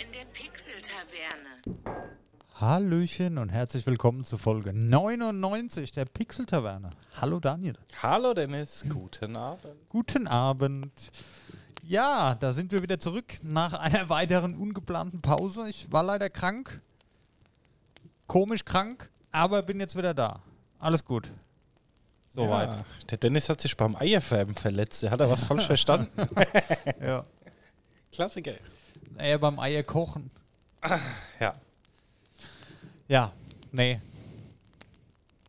in der Pixel-Taverne. Hallöchen und herzlich willkommen zu Folge 99 der Pixel-Taverne. Hallo Daniel. Hallo Dennis, guten Abend. Guten Abend. Ja, da sind wir wieder zurück nach einer weiteren ungeplanten Pause. Ich war leider krank. Komisch krank, aber bin jetzt wieder da. Alles gut. Soweit. Ja, der Dennis hat sich beim Eierfärben verletzt. Der hat da was falsch verstanden. Ja. Klassiker. Eher beim Eier kochen. Ja. Ja, nee.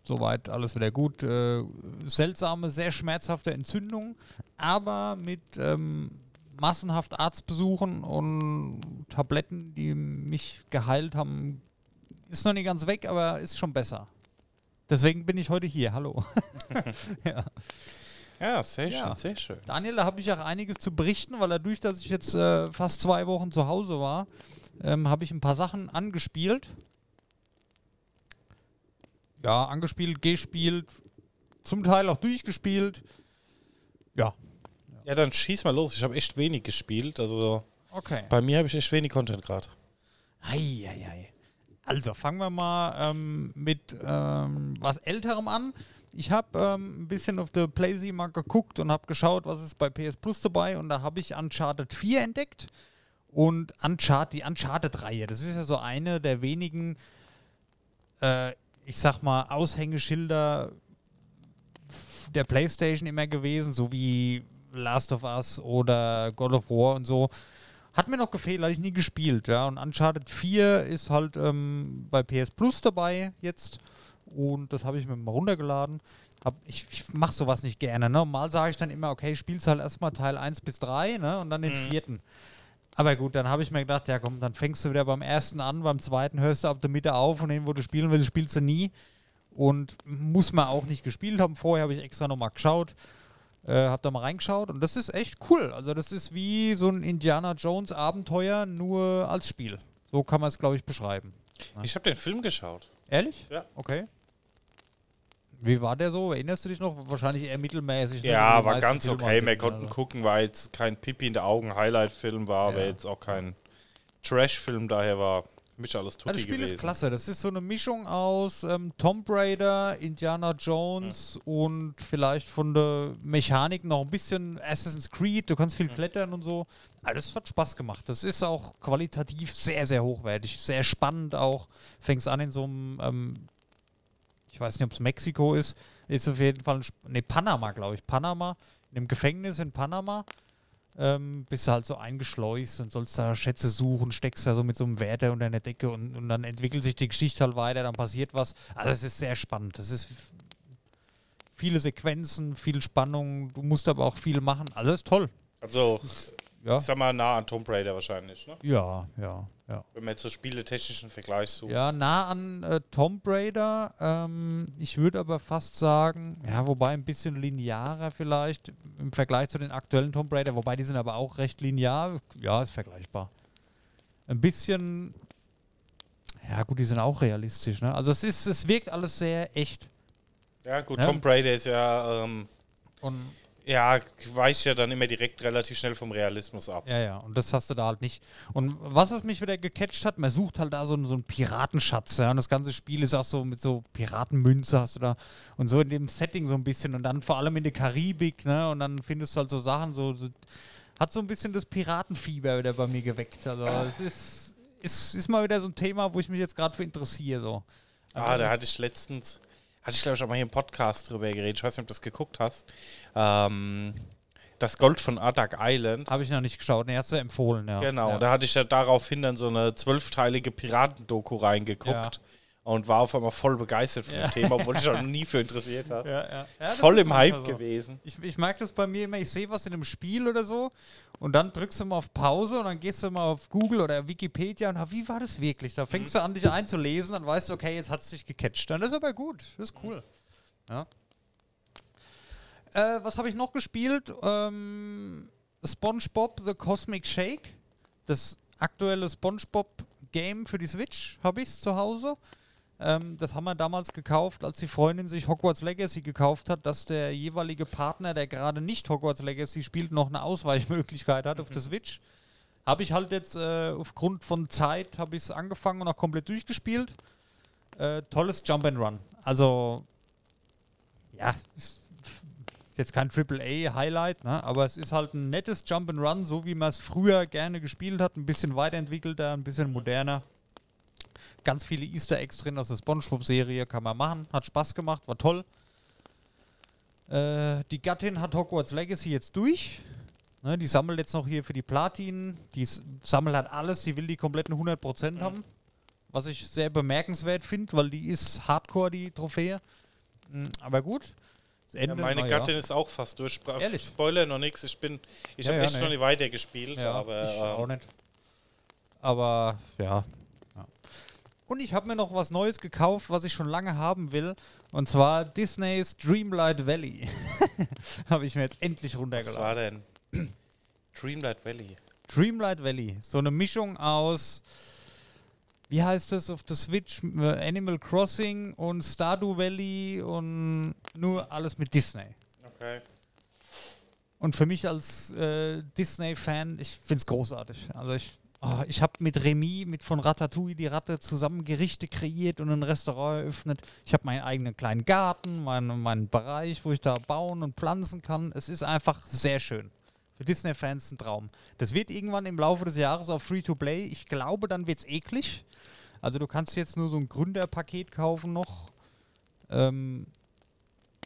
Soweit alles wieder gut. Äh, seltsame, sehr schmerzhafte Entzündung, aber mit ähm, massenhaft Arztbesuchen und Tabletten, die mich geheilt haben, ist noch nicht ganz weg, aber ist schon besser. Deswegen bin ich heute hier. Hallo. ja. Ja, sehr schön, Ja. sehr schön. Daniel, da habe ich auch einiges zu berichten, weil dadurch, dass ich jetzt äh, fast zwei Wochen zu Hause war, ähm, habe ich ein paar Sachen angespielt. Ja, angespielt, gespielt, zum Teil auch durchgespielt. Ja, Ja, dann schieß mal los. Ich habe echt wenig gespielt. Also okay. bei mir habe ich echt wenig Content gerade. Eieiei. Also fangen wir mal ähm, mit ähm, was Älterem an. Ich habe ähm, ein bisschen auf der PlayZ mal geguckt und habe geschaut, was ist bei PS Plus dabei. Und da habe ich Uncharted 4 entdeckt. Und Uncharted, die Uncharted-Reihe, das ist ja so eine der wenigen, äh, ich sag mal, Aushängeschilder der PlayStation immer gewesen, so wie Last of Us oder God of War und so. Hat mir noch gefehlt, hatte ich nie gespielt, ja. Und Uncharted 4 ist halt ähm, bei PS Plus dabei jetzt. Und das habe ich mir mal runtergeladen. Hab, ich ich mache sowas nicht gerne, ne? Mal sage ich dann immer, okay, spielst halt erstmal Teil 1 bis 3, ne? Und dann den vierten. Aber gut, dann habe ich mir gedacht, ja komm, dann fängst du wieder beim ersten an, beim zweiten hörst du ab der Mitte auf und den, wo du spielen willst, spielst du nie. Und muss man auch nicht gespielt haben. Vorher habe ich extra nochmal geschaut. Äh, hab da mal reingeschaut und das ist echt cool. Also das ist wie so ein Indiana Jones Abenteuer, nur als Spiel. So kann man es, glaube ich, beschreiben. Ich habe den Film geschaut. Ehrlich? Ja. Okay. Wie war der so? Erinnerst du dich noch? Wahrscheinlich eher mittelmäßig. ne? So Ja, die war ganz Filme okay. Wir konnten also. gucken, war jetzt kein Pipi in der Augen Highlight-Film war, aber Ja. jetzt auch kein Trash-Film, daher war mich alles tutti Also das Spiel gewesen. ist klasse. Das ist so eine Mischung aus ähm, Tomb Raider, Indiana Jones und vielleicht von der Mechanik noch ein bisschen Assassin's Creed. Du kannst viel klettern und so. Alles hat Spaß gemacht. Das ist auch qualitativ sehr, sehr hochwertig. Sehr spannend auch. Fängst an in so einem, ähm, ich weiß nicht, ob es Mexiko ist. Ist auf jeden Fall, ein Sp- nee, Panama, glaube ich. Panama. In einem Gefängnis in Panama ähm, bist du halt so eingeschleust und sollst da Schätze suchen, steckst da so mit so einem Wärter unter der Decke und, und dann entwickelt sich die Geschichte halt weiter, dann passiert was. Also es ist sehr spannend. Es ist viele Sequenzen, viel Spannung, du musst aber auch viel machen. Alles toll. Also, Ja. ich sag mal, nah an Tomb Raider wahrscheinlich, ne? Ja, ja, ja. Wenn man jetzt so spieletechnischen Vergleich sucht. Ja, nah an äh, Tomb Raider. Ähm, ich würde aber fast sagen, ja, wobei ein bisschen linearer vielleicht im Vergleich zu den aktuellen Tomb Raider, wobei die sind aber auch recht linear. Ja, ist vergleichbar. Ein bisschen, ja gut, die sind auch realistisch, ne? Also es ist, es wirkt alles sehr echt. Ja, gut, Ja. Tomb Raider ist ja, ähm, Und ja, weicht ja dann immer direkt relativ schnell vom Realismus ab. Ja, ja, und das hast du da halt nicht. Und was es mich wieder gecatcht hat, man sucht halt da so, einen- so einen Piratenschatz, ja, und das ganze Spiel ist auch so mit so Piratenmünze hast du da und so in dem Setting so ein bisschen und dann vor allem in der Karibik, ne, und dann findest du halt so Sachen, so, so hat so ein bisschen das Piratenfieber wieder bei mir geweckt. Also es ist, ist, ist mal wieder so ein Thema, wo ich mich jetzt gerade für interessiere, so. Ah, da hatte ich letztens, hatte ich glaube ich auch mal hier im Podcast drüber geredet, ich weiß nicht, ob du das geguckt hast. Ähm, das Gold von Adak Island. Habe ich noch nicht geschaut, ne, hast du empfohlen, ja. Genau, ja. da hatte ich ja daraufhin dann so eine zwölfteilige Piratendoku reingeguckt Ja. Und war auf einmal voll begeistert von Ja. dem Thema, obwohl ich noch nie für interessiert habe. ja, ja. Voll im Hype so. gewesen. Ich, ich merke das bei mir immer, ich sehe was in einem Spiel oder so und dann drückst du mal auf Pause und dann gehst du mal auf Google oder Wikipedia und ah, wie war das wirklich? Da fängst du an, dich einzulesen, dann weißt du, okay, jetzt hat es dich gecatcht. Dann ist aber gut, das ist cool. Ja. Äh, was habe ich noch gespielt? Ähm, SpongeBob The Cosmic Shake. Das aktuelle SpongeBob-Game für die Switch habe ich zu Hause. Ähm, das haben wir damals gekauft, als die Freundin sich Hogwarts Legacy gekauft hat, dass der jeweilige Partner, der gerade nicht Hogwarts Legacy spielt, noch eine Ausweichmöglichkeit hat auf der Switch. Habe ich halt jetzt äh, aufgrund von Zeit habe ich es angefangen und auch komplett durchgespielt. Äh, tolles Jump and Run. Also ja, ist jetzt kein AAA-Highlight, ne? aber es ist halt ein nettes Jump and Run, so wie man es früher gerne gespielt hat. Ein bisschen weiterentwickelter, ein bisschen moderner. Ganz viele Easter Eggs drin aus der SpongeBob-Serie kann man machen. Hat Spaß gemacht, war toll. Äh, die Gattin hat Hogwarts Legacy jetzt durch. Ne, die sammelt jetzt noch hier für die Platin. Die sammelt halt alles. Die will die kompletten 100% haben. Was ich sehr bemerkenswert finde, weil die ist hardcore, die Trophäe. Mm, Aber gut. Das Ja, Ende, meine na ja. Gattin ist auch fast durch. Ehrlich? Spoiler noch nichts. Ich bin, ich Ja, habe ja, echt nee. noch nicht weitergespielt, Ja, aber ich auch ähm, nicht. Aber ja. Und ich habe mir noch was Neues gekauft, was ich schon lange haben will. Und zwar Disneys Dreamlight Valley. habe ich mir jetzt endlich was runtergeladen. war denn? Dreamlight Valley. Dreamlight Valley. So eine Mischung aus, wie heißt das auf der Switch? Äh, Animal Crossing und Stardew Valley und nur alles mit Disney. Okay. Und für mich als äh, Disney-Fan, ich finde es großartig. Also ich, oh, ich habe mit Remy, mit von Ratatouille die Ratte zusammen Gerichte kreiert und ein Restaurant eröffnet. Ich habe meinen eigenen kleinen Garten, meinen, meinen Bereich, wo ich da bauen und pflanzen kann. Es ist einfach sehr schön. Für Disney-Fans ein Traum. Das wird irgendwann im Laufe des Jahres auf Free-to-Play. Ich glaube, dann wird es eklig. Also du kannst jetzt nur so ein Gründerpaket kaufen noch. Ähm,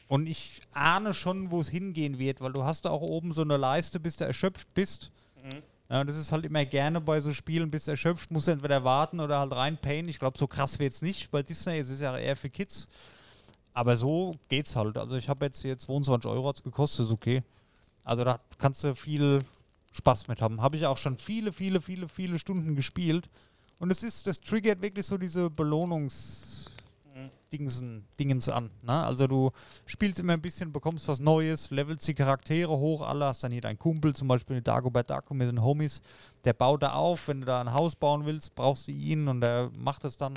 und ich ahne schon, wo es hingehen wird, weil du hast da auch oben so eine Leiste, bis du erschöpft bist. Mhm. Ja, das ist halt immer gerne bei so Spielen, bis erschöpft, musst du entweder warten oder halt reinpayen. Ich glaube, so krass wird es nicht. Bei Disney ist ja eher für Kids. Aber so geht's halt. Also ich habe jetzt hier 22 Euro hat's gekostet, ist okay. Also da kannst du viel Spaß mit haben. Habe ich auch schon viele, viele, viele, viele Stunden gespielt. Und es ist, das triggert wirklich so diese Belohnungs... Dingsen, Dingens an. Ne? Also du spielst immer ein bisschen, bekommst was Neues, levelst die Charaktere hoch, alle, hast dann hier deinen Kumpel, zum Beispiel Dagobert Dago mit den Homies, der baut da auf, wenn du da ein Haus bauen willst, brauchst du ihn und der macht es dann.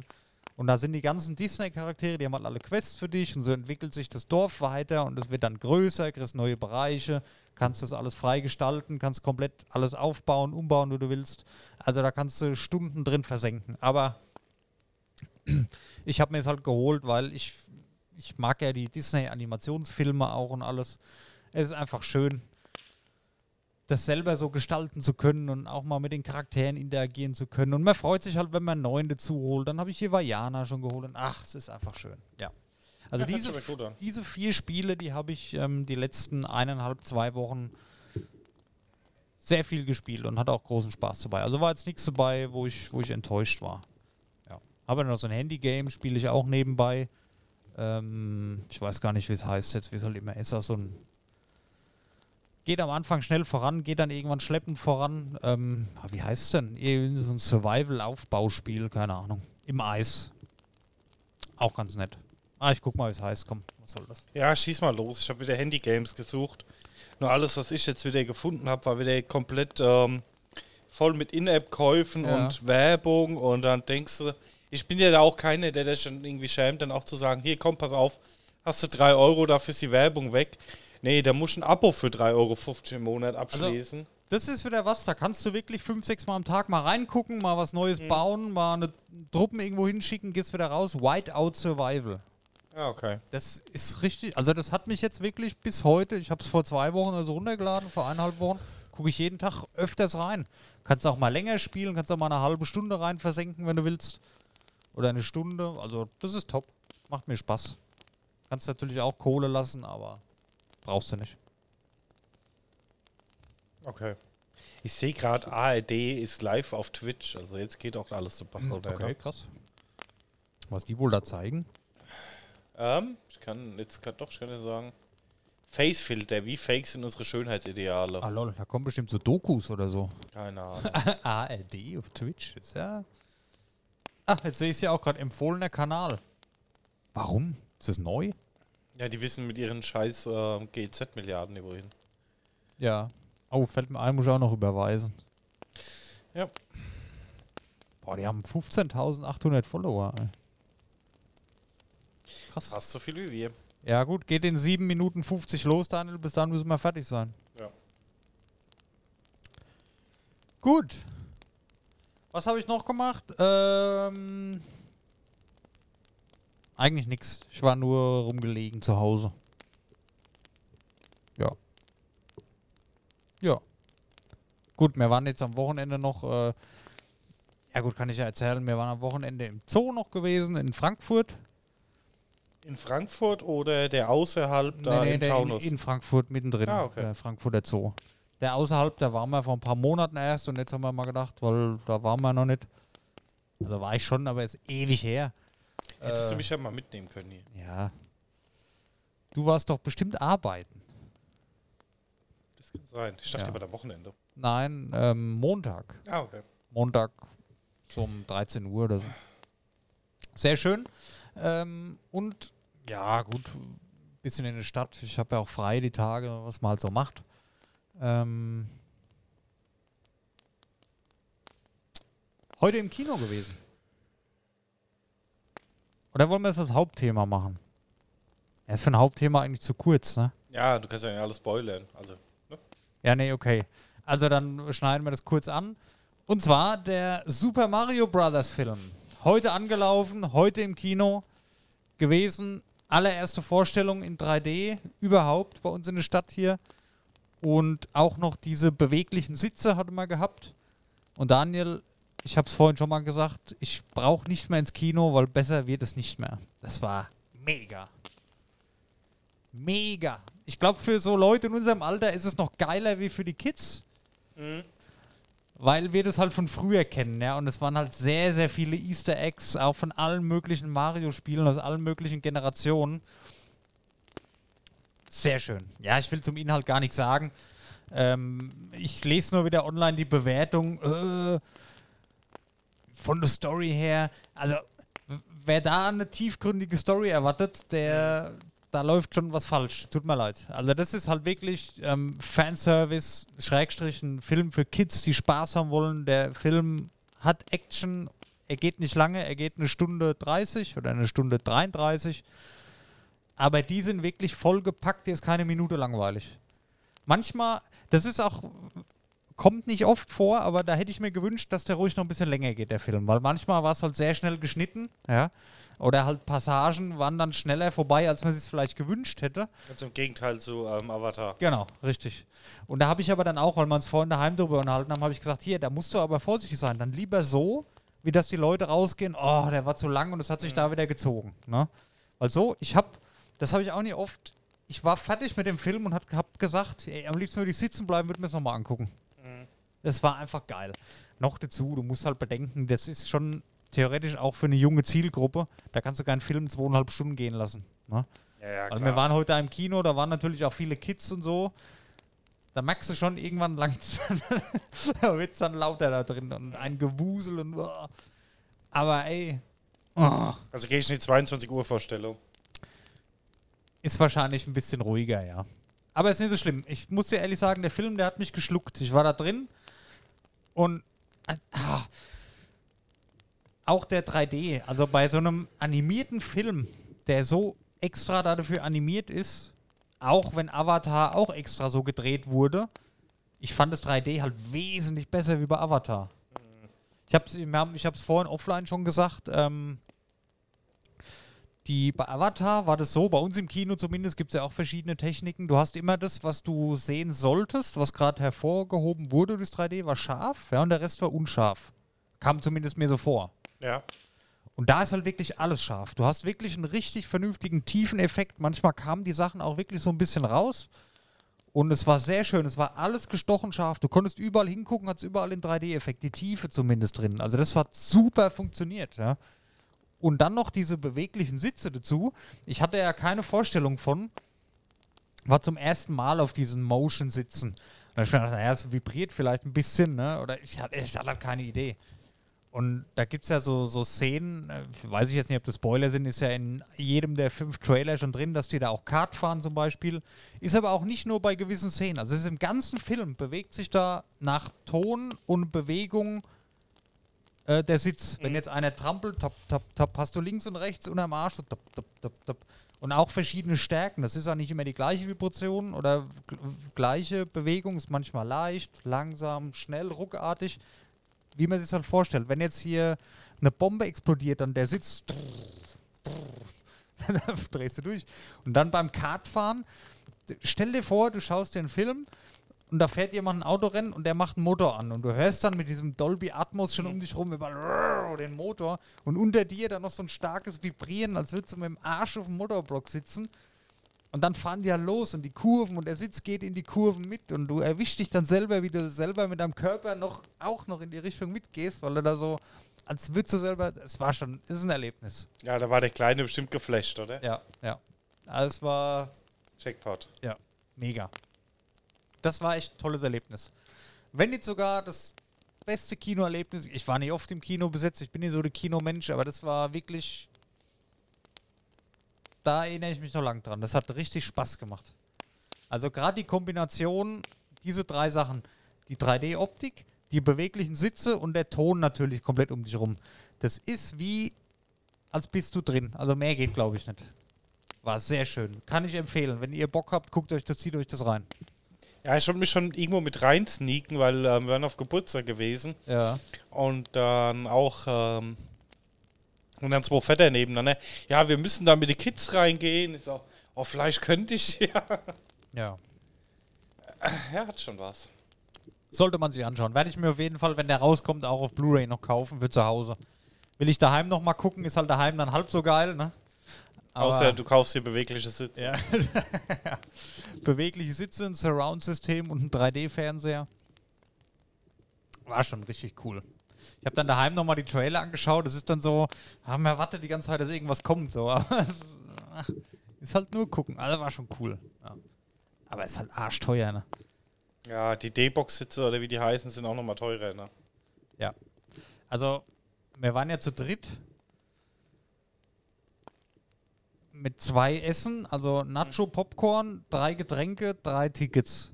Und da sind die ganzen Disney-Charaktere, die haben halt alle Quests für dich und so entwickelt sich das Dorf weiter und es wird dann größer, kriegst neue Bereiche, kannst das alles freigestalten, kannst komplett alles aufbauen, umbauen, wie du willst. Also da kannst du Stunden drin versenken. Aber ich habe mir es halt geholt, weil ich, ich mag ja die Disney-Animationsfilme auch und alles. Es ist einfach schön, das selber so gestalten zu können und auch mal mit den Charakteren interagieren zu können. Und man freut sich halt, wenn man einen neuen dazu holt. Dann habe ich hier Vajana schon geholt und ach, es ist einfach schön. Ja. Also Ja, diese, diese vier Spiele, die habe ich ähm, die letzten eineinhalb, zwei Wochen sehr viel gespielt und hatte auch großen Spaß dabei. Also war jetzt nichts dabei, wo ich, wo ich enttäuscht war. Habe noch so ein Handy-Game, spiele ich auch nebenbei. Ähm, ich weiß gar nicht, wie es heißt jetzt, wie es halt immer ist. Also ein geht am Anfang schnell voran, geht dann irgendwann schleppend voran. Ähm, ah, wie heißt es denn? Irgendwie So ein Survival-Aufbauspiel, keine Ahnung. Im Eis. Auch ganz nett. Ah, ich guck mal, wie es heißt. Komm, was soll das? Ja, schieß mal los. Ich habe wieder Handy-Games gesucht. Nur alles, was ich jetzt wieder gefunden habe, war wieder komplett ähm, voll mit In-App-Käufen Ja. und Werbung. Und dann denkst du, ich bin ja da auch keiner, der das schon irgendwie schämt, dann auch zu sagen, hier komm, pass auf, hast du 3 Euro, dafür ist die Werbung weg. Nee, da musst du ein Abo für 3,50 Euro im Monat abschließen. Das ist wieder was, da kannst du wirklich fünf, sechs Mal am Tag mal reingucken, mal was Neues bauen, mal eine Truppen irgendwo hinschicken, gehst wieder raus. Whiteout Survival. ja, okay. Das ist richtig, also das hat mich jetzt wirklich bis heute, ich habe es vor zwei Wochen also runtergeladen, vor eineinhalb Wochen, gucke ich jeden Tag öfters rein. Kannst auch mal länger spielen, kannst auch mal eine halbe Stunde rein versenken, wenn du willst. Oder eine Stunde, also das ist top. Macht mir Spaß. Kannst natürlich auch Kohle lassen, aber brauchst du nicht. Okay. Ich sehe gerade, ARD ist live auf Twitch. Also jetzt geht auch alles zu Bach runter. ne? krass. Was die wohl da zeigen? Ähm, ich kann jetzt kann, doch schon sagen. Facefilter, wie fake sind unsere Schönheitsideale? Ah lol, da kommen bestimmt so Dokus oder so. Keine Ahnung. ARD auf Twitch ist ja. Ach, jetzt sehe ich es ja auch gerade. Empfohlener Kanal. Warum? Ist das neu? ja, die wissen mit ihren scheiß äh, GZ-Milliarden wohin. Ja. Oh, fällt mir ein, muss ich auch noch überweisen. Ja. Boah, die haben 15.800 Follower. Ey. Krass. Fast so viel wie wir. Ja, gut, geht in 7 Minuten 50 los, Daniel. Bis dann müssen wir fertig sein. Ja. Gut. Was habe ich noch gemacht? Ähm, eigentlich nichts. Ich war nur rumgelegen zu Hause. Ja. Ja. Gut, wir waren jetzt am Wochenende noch. Äh, ja, gut, kann ich ja erzählen. Wir waren am Wochenende im Zoo noch gewesen, in Frankfurt. In Frankfurt oder der außerhalb da Nee, nee, im der in, Taunus? in Frankfurt mittendrin. Ah, okay. Der Frankfurter Zoo. Der außerhalb, da waren wir vor ein paar Monaten erst und jetzt haben wir mal gedacht, weil da waren wir noch nicht. Also war ich schon, aber ist ewig her. Hättest Äh, du mich ja mal mitnehmen können hier. Ja. Du warst doch bestimmt arbeiten. Das kann sein. Ich dachte, Ja. ja. war am Wochenende. Nein, ähm, Montag. Ah, okay. Montag so um 13 Uhr oder so. Sehr schön. Ähm, und ja, gut, bisschen in der Stadt. Ich habe ja auch frei die Tage, was man halt so macht. Ähm, heute im Kino gewesen. Oder wollen wir das als Hauptthema machen? Er ist für ein Hauptthema eigentlich zu kurz, ne? Ja, du kannst ja nicht alles spoilern. Also, Ja, nee, okay. Also dann schneiden wir das kurz an. Und zwar der Super Mario Brothers Film. Heute angelaufen, heute im Kino gewesen. Allererste Vorstellung in 3D überhaupt bei uns in der Stadt hier. Und auch noch diese beweglichen Sitze hatte man gehabt. Und Daniel, ich habe es vorhin schon mal gesagt, ich brauche nicht mehr ins Kino, weil besser wird es nicht mehr. Das war mega. Mega. Ich glaube, für so Leute in unserem Alter ist es noch geiler wie für die Kids. Weil wir das halt von früher kennen, ja. Und es waren halt sehr, sehr viele Easter Eggs, auch von allen möglichen Mario-Spielen aus allen möglichen Generationen. Sehr schön. Ja, ich will zum Inhalt gar nichts sagen. Ähm, ich lese nur wieder online die Bewertung. Äh, von der Story her. Also, wer da eine tiefgründige Story erwartet, der. Da läuft schon was falsch. Tut mir leid. Also, das ist halt wirklich ähm, Fanservice, Schrägstrich, ein Film für Kids, die Spaß haben wollen. Der Film hat Action. Er geht nicht lange, er geht eine Stunde 30 oder eine Stunde 33. Aber die sind wirklich vollgepackt, die ist keine Minute langweilig. Manchmal, das ist auch, kommt nicht oft vor, aber da hätte ich mir gewünscht, dass der ruhig noch ein bisschen länger geht, der Film. Weil manchmal war es halt sehr schnell geschnitten, ja. Oder halt Passagen waren dann schneller vorbei, als man sich vielleicht gewünscht hätte. Ganz im Gegenteil zu ähm, Avatar. Genau, richtig. Und da habe ich aber dann auch, weil wir uns vorhin daheim drüber unterhalten haben, habe ich gesagt, hier, da musst du aber vorsichtig sein. Dann lieber so, wie dass die Leute rausgehen, oh, der war zu lang und es hat sich da wieder gezogen. Ne? Weil so, ich habe, das habe ich auch nie oft, ich war fertig mit dem Film und habe gesagt, ey, am liebsten würde ich sitzen bleiben, würde mir das nochmal angucken. Das war einfach geil. Noch dazu, du musst halt bedenken, das ist schon theoretisch auch für eine junge Zielgruppe, da kannst du keinen Film zweieinhalb Stunden gehen lassen. Ne? Ja, ja, Also wir waren heute im Kino, da waren natürlich auch viele Kids und so. Da merkst du schon, irgendwann langt da wird es dann lauter da drin und ein Gewusel und oh. aber ey, oh, also gehe ich in die 22 Uhr Vorstellung. Ist wahrscheinlich ein bisschen ruhiger, ja. Aber ist nicht so schlimm. Ich muss dir ehrlich sagen, der Film, der hat mich geschluckt. Ich war da drin und äh, ah, auch der 3D, also bei so einem animierten Film, der so extra dafür animiert ist, auch wenn Avatar auch extra so gedreht wurde, ich fand das 3D halt wesentlich besser wie bei Avatar. Ich habe es ich hab's vorhin offline schon gesagt, ähm, die, bei Avatar war das so, bei uns im Kino zumindest gibt es ja auch verschiedene Techniken. Du hast immer das, was du sehen solltest, was gerade hervorgehoben wurde durchs 3D, war scharf, ja, und der Rest war unscharf. Kam zumindest mir so vor. Ja. Und da ist halt wirklich alles scharf. Du hast wirklich einen richtig vernünftigen, tiefen Effekt. Manchmal kamen die Sachen auch wirklich so ein bisschen raus. Und es war sehr schön. Es war alles gestochen scharf. Du konntest überall hingucken, hat es überall den 3D-Effekt, die Tiefe zumindest drin. Also das hat super funktioniert, ja. Und dann noch diese beweglichen Sitze dazu. Ich hatte ja keine Vorstellung von, war zum ersten Mal auf diesen Motion-Sitzen. Und ich gedacht, naja, es vibriert vielleicht ein bisschen, ne? Oder ich hatte, ich hatte halt keine Idee. Und da gibt es ja so, so Szenen, äh, weiß ich jetzt nicht, ob das Spoiler sind, ist ja in jedem der fünf Trailer schon drin, dass die da auch Kart fahren zum Beispiel. Ist aber auch nicht nur bei gewissen Szenen. Also es ist im ganzen Film, bewegt sich da nach Ton und Bewegung äh, der Sitz. Wenn jetzt einer trampelt, top, top, top, hast du links und rechts unterm Arsch, top, top, top, top. Und auch verschiedene Stärken. Das ist auch nicht immer die gleiche Vibration oder gleiche Bewegung. Ist manchmal leicht, langsam, schnell, ruckartig. Wie man sich das halt vorstellt. Wenn jetzt hier eine Bombe explodiert, dann der Sitz dann drehst du durch. Und dann beim Kartfahren, stell dir vor, du schaust dir einen Film und da fährt jemand ein Autorennen und der macht einen Motor an und du hörst dann mit diesem Dolby Atmos schon um dich rum über den Motor und unter dir dann noch so ein starkes Vibrieren, als würdest du mit dem Arsch auf dem Motorblock sitzen. Und dann fahren die ja los und die Kurven und der Sitz geht in die Kurven mit und du erwischst dich dann selber, wie du selber mit deinem Körper noch auch noch in die Richtung mitgehst, weil du da so, als würdest du selber, es war schon, es ist ein Erlebnis. Ja, da war der Kleine bestimmt geflasht, oder? Ja, ja. Also es war Jackpot. ja, mega. Das war echt ein tolles Erlebnis. Wenn nicht sogar das beste Kinoerlebnis, ich war nicht oft im Kino besetzt, ich bin nicht so der Kinomensch, aber das war wirklich, da erinnere ich mich noch lang dran. Das hat richtig Spaß gemacht. Also gerade die Kombination, diese drei Sachen, die 3D-Optik, die beweglichen Sitze und der Ton natürlich komplett um dich rum. Das ist wie, als bist du drin. Also mehr geht, glaube ich, nicht. War sehr schön. Kann ich empfehlen. Wenn ihr Bock habt, guckt euch das, zieht euch das rein. Ja, ich wollte mich schon irgendwo mit rein sneaken, weil ähm, wir waren auf Geburtstag gewesen Ja. und dann auch ähm, und dann zwei Vetter nebeneinander. Ja, wir müssen da mit den Kids reingehen. Ich so, oh, vielleicht könnte ich ja. Ja. Ja, hat schon was. Sollte man sich anschauen. Werde ich mir auf jeden Fall, wenn der rauskommt, auch auf Blu-ray noch kaufen für zu Hause. Will ich daheim noch mal gucken, ist halt daheim dann halb so geil, ne? Aber- Außer du kaufst hier bewegliches Sitz. Ja. Bewegliche Sitze, ein Surround-System und ein 3D-Fernseher. War schon richtig cool. Ich habe dann daheim nochmal die Trailer angeschaut. Es ist dann so, haben wir erwartet die ganze Zeit, dass irgendwas kommt. So. Aber es ach, ist halt nur gucken. Also war schon cool. Ja. Aber ist halt arschteuer, ne? Ja, die D-Box-Sitze oder wie die heißen, sind auch nochmal teurer, ne? Ja. Also, wir waren ja zu dritt. Mit zwei Essen, also Nacho, Popcorn, drei Getränke, drei Tickets.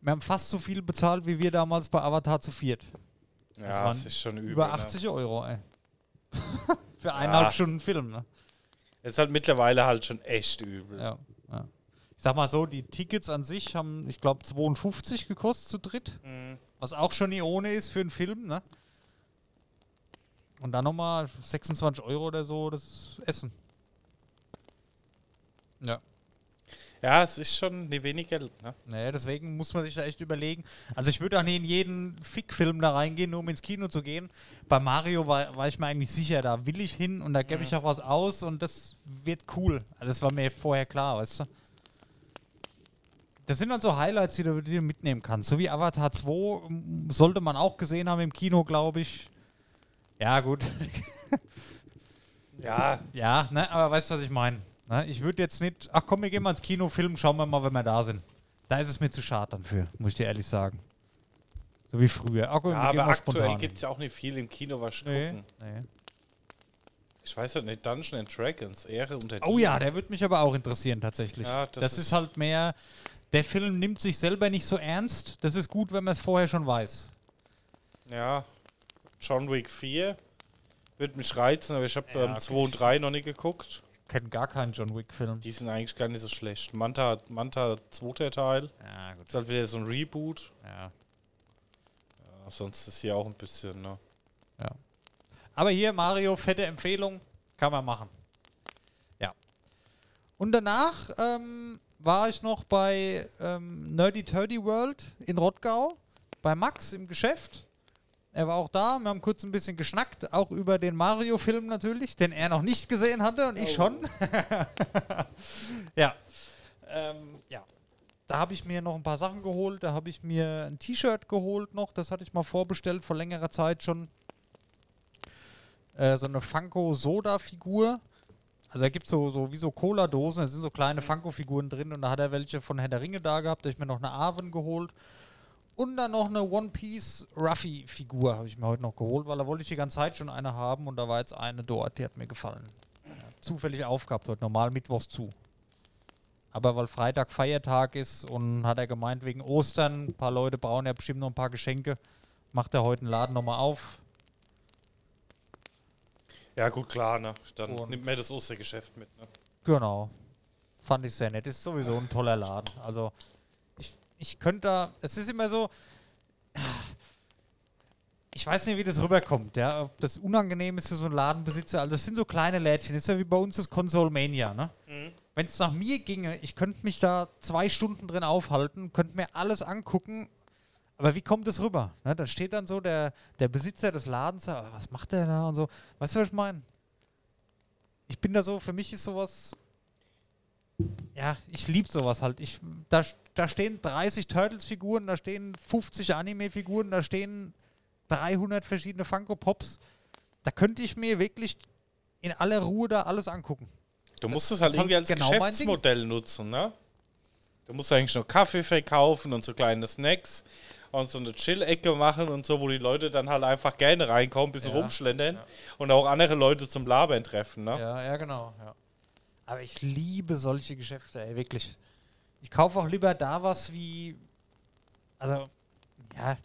Wir haben fast so viel bezahlt, wie wir damals bei Avatar zu viert. Ja, Das das, waren ist schon übel. Über Ne? 80 Euro, ey. Für eineinhalb Ja. Stunden Film, ne? Das ist halt mittlerweile halt schon echt übel. Ja, ja. Ich sag mal so, die Tickets an sich haben, ich glaube, 52 gekostet zu dritt. Mhm. Was auch schon nie ohne ist für einen Film, ne? Und dann nochmal 26 Euro oder so das Essen. Ja. Ja, es ist schon nicht wenig Geld, ne? Naja, deswegen muss man sich da echt überlegen. Also ich würde auch nicht in jeden Fick-Film da reingehen, nur um ins Kino zu gehen. Bei Mario war, war ich mir eigentlich sicher, da will ich hin und da gebe ich auch was aus und das wird cool. Also das war mir vorher klar, weißt du. Das sind dann so Highlights, die du, die du mitnehmen kannst. So wie Avatar 2 m, sollte man auch gesehen haben im Kino, glaube ich. Ja, gut. Ja, Ja, ne, aber weißt du, was ich meine? Ne, ich würde jetzt nicht, ach komm, wir gehen mal ins Kino, Film, schauen wir mal, wenn wir da sind. Da ist es mir zu schade dann für, muss ich dir ehrlich sagen. So wie früher. Ach, komm, ja aber aktuell gibt es ja auch nicht viel im Kino, was Nee, gucken. nee. Ich weiß halt nicht, Dungeons and Dragons, Ehre unter Oh ja, der würde mich aber auch interessieren tatsächlich. Ja, das das ist, ist- halt mehr, der Film nimmt sich selber nicht so ernst. Das ist gut, wenn man es vorher schon weiß. Ja, John Wick 4 würde mich reizen, aber ich habe Ja, ähm, okay. 2 und 3 noch nicht geguckt. Kenne gar keinen John Wick-Film. Die sind eigentlich gar nicht so schlecht. Manta, Manta zweiter Teil. Ja, gut. Ist halt wieder so ein Reboot. Ja. Ja, sonst ist hier auch ein bisschen, ne? Ja. Aber hier, Mario, fette Empfehlung, kann man machen. Ja. Und danach ähm, war ich noch bei ähm, Nerdy Turdy World in Rottgau, bei Max im Geschäft. Er war auch da, wir haben kurz ein bisschen geschnackt, auch über den Mario-Film natürlich, den er noch nicht gesehen hatte und ich schon. ja. Ähm, ja. Da habe ich mir noch ein paar Sachen geholt. Da habe ich mir ein T-Shirt geholt noch. Das hatte ich mal vorbestellt vor längerer Zeit schon. Äh, so eine Funko-Soda-Figur. Also da gibt es so, so wie so Cola-Dosen. Da sind so kleine Funko-Figuren drin. Und da hat er welche von Herr der Ringe da gehabt. Da habe ich mir noch eine Arwen geholt. Und dann noch eine One-Piece Ruffy-Figur habe ich mir heute noch geholt, weil da wollte ich die ganze Zeit schon eine haben. Und da war jetzt eine dort, die hat mir gefallen. Ja, zufällig aufgehabt heute, normal mittwochs zu. Aber weil Freitag Feiertag ist und hat er gemeint, wegen Ostern, ein paar Leute brauchen ja bestimmt noch ein paar Geschenke, macht er heute den Laden nochmal auf. Ja, gut, klar, ne? Dann Und- nimmt mir das Ostergeschäft mit, ne? Genau. Fand ich sehr nett. Ist sowieso ein toller Laden. Also, ich, könnte da. Es ist immer so. Ich weiß nicht, wie das rüberkommt, ja. Ob das unangenehm ist für so einen Ladenbesitzer. Also, das sind so kleine Lädchen. Das ist ja wie bei uns das Console Mania, ne? Wenn es nach mir ginge, ich könnte mich da zwei Stunden drin aufhalten, könnte mir alles angucken. Aber wie kommt das rüber? Ne? Da steht dann so der, der Besitzer des Ladens, da, was macht der da und so. Weißt du, was ich meine? Ich bin da so, für mich ist sowas. Ja, ich liebe sowas halt. Ich, da, da stehen 30 Turtles-Figuren, da stehen 50 Anime-Figuren, da stehen 300 verschiedene Funko Pops. Da könnte ich mir wirklich in aller Ruhe da alles angucken. Du musst Das es halt ist halt irgendwie als genau. Geschäftsmodell nutzen, ne? Du musst eigentlich noch Kaffee verkaufen und so kleine Snacks und so eine Chill-Ecke machen und so, wo die Leute dann halt einfach gerne reinkommen, ein bisschen Ja, rumschlendern und auch andere Leute zum Labern treffen, ne? Ja, ja, genau. Ja. Aber ich liebe solche Geschäfte, ey, wirklich. Ich kaufe auch lieber da was wie. Also, ja,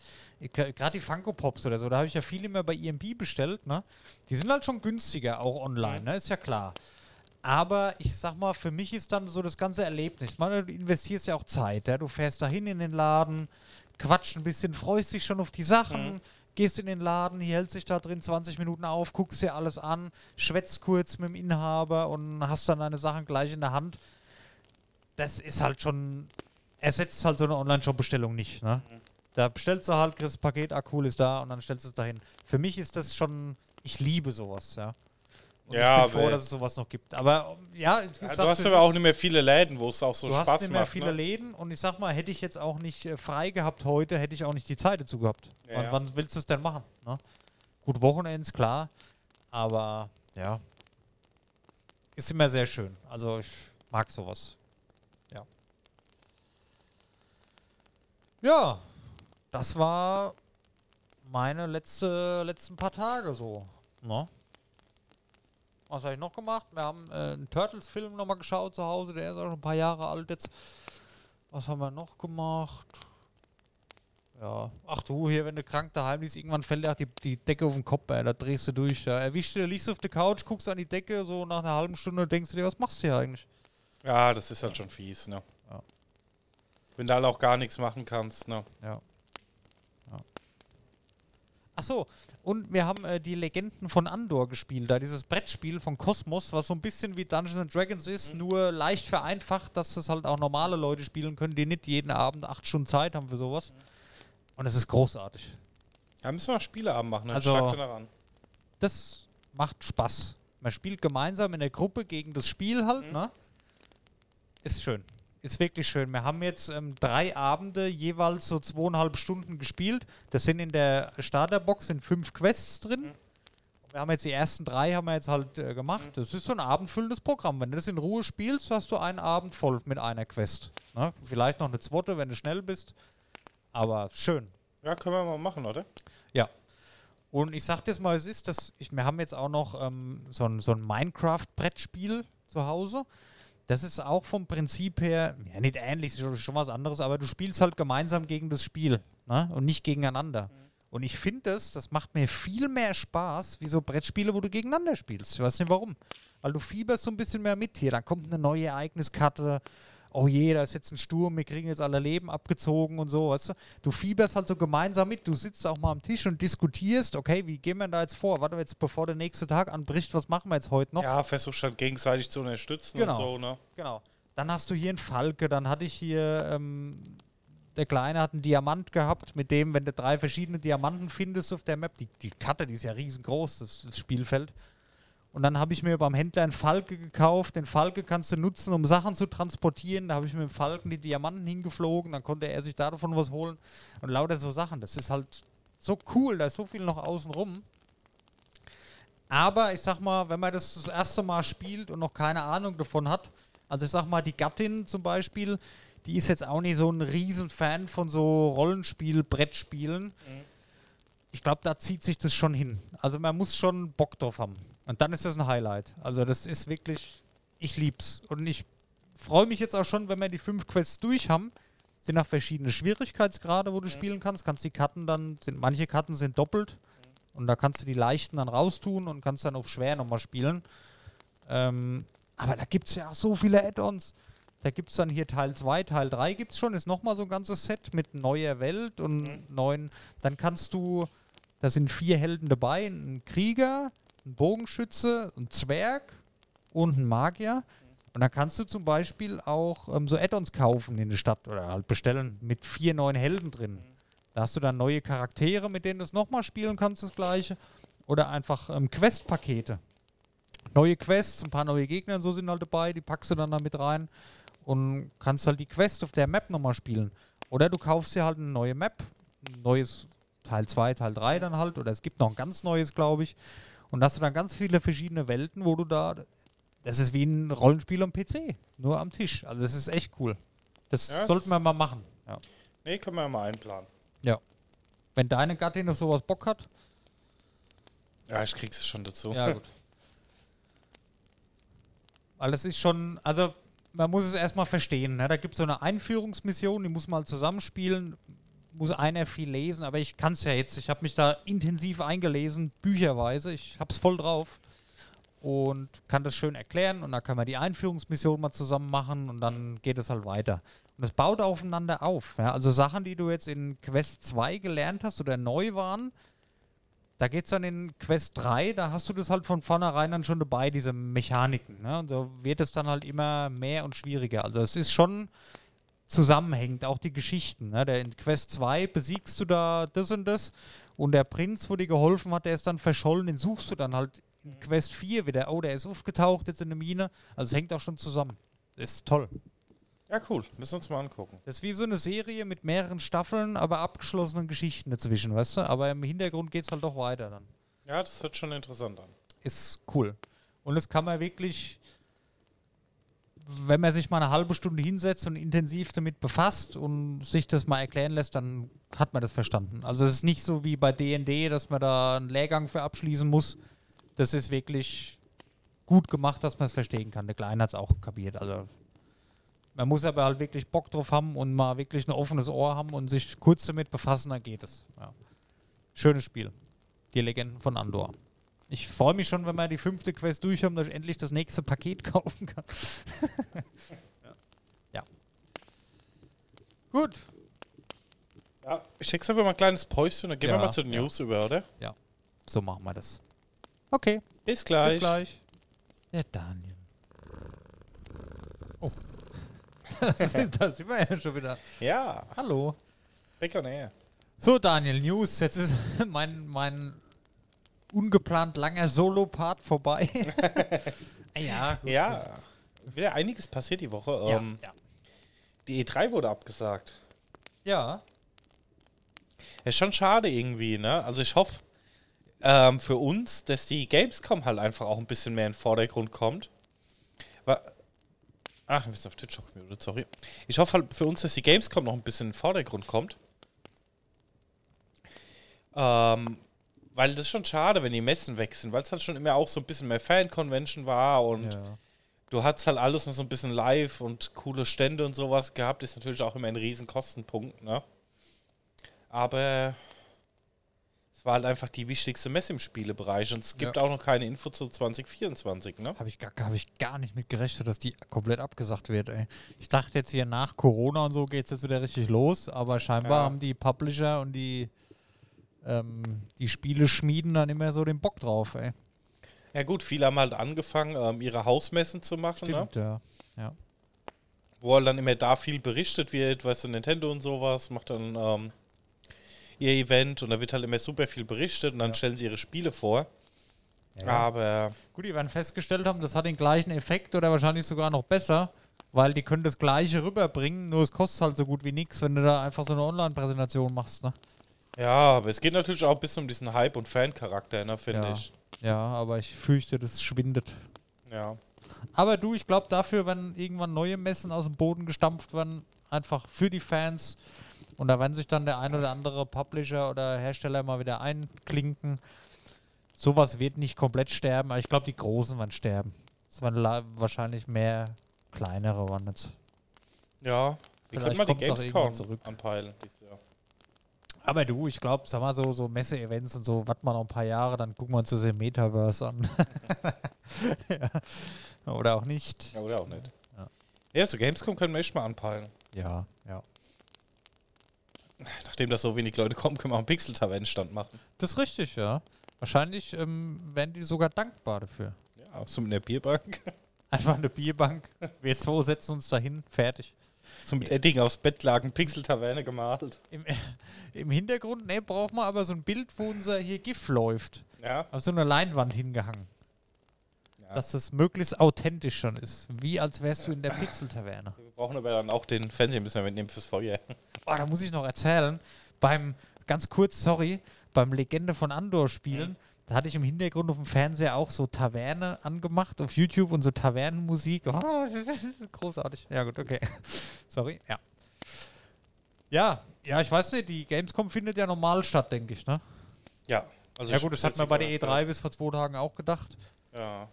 gerade die Funko Pops oder so, da habe ich ja viel immer bei EMP bestellt, ne? Die sind halt schon günstiger, auch online, ne? Ist ja klar. Aber ich sag mal, für mich ist dann so das ganze Erlebnis. Meine, du investierst ja auch Zeit, ja? Du fährst dahin in den Laden, quatscht ein bisschen, freust dich schon auf die Sachen, gehst in den Laden, hier hält sich da drin 20 Minuten auf, guckst dir alles an, schwätzt kurz mit dem Inhaber und hast dann deine Sachen gleich in der Hand. Das ist halt schon, ersetzt halt so eine Online-Shop-Bestellung nicht, ne? Da bestellst du halt, kriegst das Paket, ah cool, ist da und dann stellst du es dahin. Für mich ist das schon, ich liebe sowas, ja. Und Ja, ich bin froh, dass es sowas noch gibt. Aber ja, ich Ja, du hast aber auch nicht mehr viele Läden, wo es auch so Du Spaß hast nicht mehr macht. viele ne? Läden und ich sag mal, hätte ich jetzt auch nicht äh, frei gehabt heute, hätte ich auch nicht die Zeit dazu gehabt. Ja, wann, ja. wann willst du es denn machen? Ne? Gut, Wochenends, klar, aber ja, ist immer sehr schön. Also ich mag sowas. Ja. Ja, das war meine letzte, letzten paar Tage so. Ne? Was habe ich noch gemacht? Wir haben äh, einen Turtles-Film nochmal geschaut zu Hause, der ist auch schon ein paar Jahre alt jetzt. Was haben wir noch gemacht? Ja. Ach du, hier, wenn du krank daheim liegst, irgendwann fällt dir auch die, die Decke auf den Kopf, ey, da drehst du durch. Da erwischst du, liegst auf der Couch, guckst an die Decke, so nach einer halben Stunde denkst du dir, was machst du hier eigentlich? Ja, das ist halt schon fies, ne? Ja. Wenn du halt auch gar nichts machen kannst, ne? Ja. Ach so, und wir haben äh, die Legenden von Andor gespielt, da dieses Brettspiel von Kosmos, was so ein bisschen wie Dungeons and Dragons ist, nur leicht vereinfacht, dass das halt auch normale Leute spielen können, die nicht jeden Abend acht Stunden Zeit haben für sowas. Und es ist großartig. Da müssen wir mal Spieleabend machen, dann Also- daran. Das macht Spaß. Man spielt gemeinsam in der Gruppe gegen das Spiel halt, Mhm. ne? Ist schön. Ist wirklich schön. Wir haben jetzt ähm, drei Abende jeweils so zweieinhalb Stunden gespielt. Das sind in der Starterbox sind fünf Quests drin. Mhm. Wir haben jetzt die ersten drei haben wir jetzt halt äh, gemacht. Das ist so ein abendfüllendes Programm. Wenn du das in Ruhe spielst, hast du einen Abend voll mit einer Quest. Ne? Vielleicht noch eine zweite, wenn du schnell bist. Aber schön. Ja, können wir mal machen, oder? Ja. Und ich sag dir mal, es ist, dass ich, wir haben jetzt auch noch ähm, so ein, so ein Minecraft-Brettspiel zu Hause. Das ist auch vom Prinzip her, ja, nicht ähnlich, ist schon, schon was anderes, aber du spielst halt gemeinsam gegen das Spiel ne? und nicht gegeneinander. Und ich finde das, das macht mir viel mehr Spaß, wie so Brettspiele, wo du gegeneinander spielst. Ich weiß nicht warum. Weil du fieberst so ein bisschen mehr mit hier. Dann kommt eine neue Ereigniskarte. Oh je, da ist jetzt ein Sturm, wir kriegen jetzt alle Leben abgezogen und so, weißt du? Du fieberst halt so gemeinsam mit. Du sitzt auch mal am Tisch und diskutierst, okay, wie gehen wir da jetzt vor? Warte, jetzt bevor der nächste Tag anbricht, was machen wir jetzt heute noch? Ja, versuchst halt gegenseitig zu unterstützen Genau. und so, ne? Genau. Dann hast du hier einen Falke, dann hatte ich hier, ähm, der Kleine hat einen Diamant gehabt, mit dem, wenn du drei verschiedene Diamanten findest auf der Map, die, die Karte, die ist ja riesengroß, das, das Spielfeld. Und dann habe ich mir beim Händler einen Falke gekauft. Den Falke kannst du nutzen, um Sachen zu transportieren. Da habe ich mit dem Falken die Diamanten hingeflogen. Dann konnte er sich davon was holen. Und lauter so Sachen. Das ist halt so cool. Da ist so viel noch außen rum. Aber ich sag mal, wenn man das das erste Mal spielt und noch keine Ahnung davon hat, also ich sag mal, die Gattin zum Beispiel, die ist jetzt auch nicht so ein Riesenfan von so Rollenspiel-Brettspielen. Ich glaube, da zieht sich das schon hin. Also man muss schon Bock drauf haben. Und dann ist das ein Highlight. Also das ist wirklich, ich lieb's. Und ich freue mich jetzt auch schon, wenn wir die fünf Quests durch haben. Sind auch verschiedene Schwierigkeitsgrade, wo du spielen kannst. Kannst die Karten dann, sind, manche Karten sind doppelt. Und da kannst du die leichten dann raustun und kannst dann auf schwer nochmal spielen. Ähm, Aber da gibt es ja auch so viele Add-ons. Da gibt es dann hier Teil 2, Teil 3 gibt es schon, ist nochmal so ein ganzes Set mit neuer Welt und Mhm. neuen. Dann kannst du, da sind vier Helden dabei: ein Krieger, ein Bogenschütze, ein Zwerg und ein Magier. Und dann kannst du zum Beispiel auch ähm, so Add-ons kaufen in der Stadt oder halt bestellen mit vier neuen Helden drin. Da hast du dann neue Charaktere, mit denen du es nochmal spielen kannst, das gleiche. Oder einfach ähm, Quest-Pakete. Neue Quests, ein paar neue Gegner und so sind halt dabei, die packst du dann da mit rein und kannst halt die Quest auf der Map nochmal spielen. Oder du kaufst dir halt eine neue Map, ein neues Teil 2, Teil 3 dann halt, oder es gibt noch ein ganz neues, glaube ich. Und hast du dann ganz viele verschiedene Welten, wo du da. Das ist wie ein Rollenspiel am PC, nur am Tisch. Also das ist echt cool. Das Ja, sollten wir mal machen. Ja. Nee, können wir ja mal einplanen. Wenn deine Gattin auf sowas Bock hat, Ja, ich krieg's schon dazu. ja gut. Weil das ist schon, also man muss es erstmal verstehen. Ne? Da gibt es so eine Einführungsmission, die muss man halt zusammenspielen, muss einer viel lesen, aber ich kann es ja jetzt. Ich habe mich da intensiv eingelesen, bücherweise. Ich habe es voll drauf und kann das schön erklären und dann kann man die Einführungsmission mal zusammen machen und dann geht es halt weiter. Und es baut aufeinander auf. Ja? Also Sachen, die du jetzt in Quest 2 gelernt hast oder neu waren, da geht es dann in Quest 3, da hast du das halt von vornherein dann schon dabei, diese Mechaniken. Ne? Und so wird es dann halt immer mehr und schwieriger. Also es ist schon zusammenhängend, auch die Geschichten. Ne? Der in Quest 2 besiegst du da das und das und der Prinz, wo dir geholfen hat, der ist dann verschollen, den suchst du dann halt in Quest 4 wieder. Oh, der ist aufgetaucht jetzt in der Mine. Also es hängt auch schon zusammen. Ist toll. Ja, cool. Müssen wir uns mal angucken. Das ist wie so eine Serie mit mehreren Staffeln, aber abgeschlossenen Geschichten dazwischen, weißt du? Aber im Hintergrund geht es halt doch weiter dann. Ja, das hört schon interessant an. ist cool. Und das kann man wirklich, wenn man sich mal eine halbe Stunde hinsetzt und intensiv damit befasst und sich das mal erklären lässt, dann hat man das verstanden. Also es ist nicht so wie bei D&D, dass man da einen Lehrgang für abschließen muss. Das ist wirklich gut gemacht, dass man es verstehen kann. Der Kleine hat es auch kapiert. Also man muss aber halt wirklich Bock drauf haben und mal wirklich ein offenes Ohr haben und sich kurz damit befassen, dann geht es. Ja. Schönes Spiel. Die Legenden von Andor. Ich freue mich schon, wenn wir die fünfte Quest durch haben, dass ich endlich das nächste Paket kaufen kann. ja. ja. Gut. Ja, ich schicke einfach mal ein kleines Päuschen, dann gehen Ja, wir mal zu den ja. News über, oder? So machen wir das. Okay. Bis gleich. Bis gleich. Der Daniel. Oh. Das, ist, das sind wir ja schon wieder. Ja, Hallo. Back on air. So, Daniel, News. Jetzt ist mein, mein ungeplant langer Solo-Part vorbei. ja, gut. Ja, wieder einiges passiert die Woche. Ja, Ähm, ja. Die E3 wurde abgesagt. ja. Ist schon schade irgendwie, ne? Also ich hoffe ähm, für uns, dass die Gamescom halt einfach auch ein bisschen mehr in den Vordergrund kommt. Wa- Ach, wir sind auf Twitch auch gemutet, sorry. Ich hoffe halt für uns, dass die Gamescom noch ein bisschen in den Vordergrund kommt. Ähm, weil das ist schon schade, wenn die Messen weg sind, weil es halt schon immer auch so ein bisschen mehr Fan-Convention war und ja. du hast halt alles noch so ein bisschen live und coole Stände und sowas gehabt. Ist natürlich auch immer ein riesen Kostenpunkt, ne? Aber es war halt einfach die wichtigste Messe im Spielebereich und es gibt Ja. auch noch keine Info zu 2024, ne? Habe ich, gar- hab ich gar nicht mit gerechnet, dass die komplett abgesagt wird, ey. Ich dachte jetzt hier nach Corona und so geht es jetzt wieder richtig los, aber scheinbar Ja. haben die Publisher und die, ähm, die Spiele schmieden dann immer so den Bock drauf, ey. Ja gut, viele haben halt angefangen, ähm, ihre Hausmessen zu machen, ne? Stimmt, ja. ja. wo halt dann immer da viel berichtet wird, weißt du, Nintendo und sowas macht dann ähm, ihr Event und da wird halt immer super viel berichtet und dann Ja. stellen sie ihre Spiele vor. Ja. Aber Gut, die werden festgestellt haben, das hat den gleichen Effekt oder wahrscheinlich sogar noch besser, weil die können das gleiche rüberbringen, nur es kostet halt so gut wie nichts, wenn du da einfach so eine Online-Präsentation machst, ne? Ja, aber es geht natürlich auch ein bisschen um diesen Hype und Fan-Charakter, ne, finde Ja. ich. Ja, aber ich fürchte, das schwindet. Ja. Aber du, ich glaube dafür, wenn irgendwann neue Messen aus dem Boden gestampft werden, einfach für die Fans. Und da werden sich dann der ein oder andere Publisher oder Hersteller mal wieder einklinken. Sowas wird nicht komplett sterben, aber ich glaube, die Großen werden sterben. Es werden wahrscheinlich mehr kleinere waren jetzt. Ja. Wie könnte man die Gamescom zurück. anpeilen? dieses Jahr? Aber du, ich glaube, sag mal so, so Messe-Events und so, warten wir noch ein paar Jahre, dann gucken wir uns das im Metaverse an. Oder auch nicht. Ja, oder auch nicht. Ja. Ja, so Gamescom können wir echt mal anpeilen. Ja, ja. Nachdem da so wenig Leute kommen, können wir auch einen Pixel-Tavernenstand machen. Das ist richtig, ja. Wahrscheinlich ähm, werden die sogar dankbar dafür. Ja, so mit einer Bierbank. Einfach eine Bierbank. Wir zwei setzen uns dahin, fertig. So mit Edding aufs Bett lagen, Pixel-Taverne gemalt. Im, Im Hintergrund, ne, braucht man aber so ein Bild, wo unser hier GIF läuft. Ja. Auf so einer Leinwand hingehangen. ja. Dass das möglichst authentisch schon ist. Wie als wärst du in der Pixel-Taverne. wir brauchen aber dann auch den Fernseher müssen wir mitnehmen fürs Feuer. Oh, da muss ich noch erzählen. Beim, ganz kurz, sorry, beim Legende von Andor spielen, da hatte ich im Hintergrund auf dem Fernseher auch so Taverne angemacht auf YouTube und so Tavernenmusik. Oh, großartig. Ja, gut, okay. sorry, ja. Ja, ja, ich weiß nicht, die Gamescom findet ja normal statt, denke ich, ne? Ja. Also Ja gut, das hat man bei der jetzt E3 nichts bis vor zwei Tagen auch gedacht. Ja.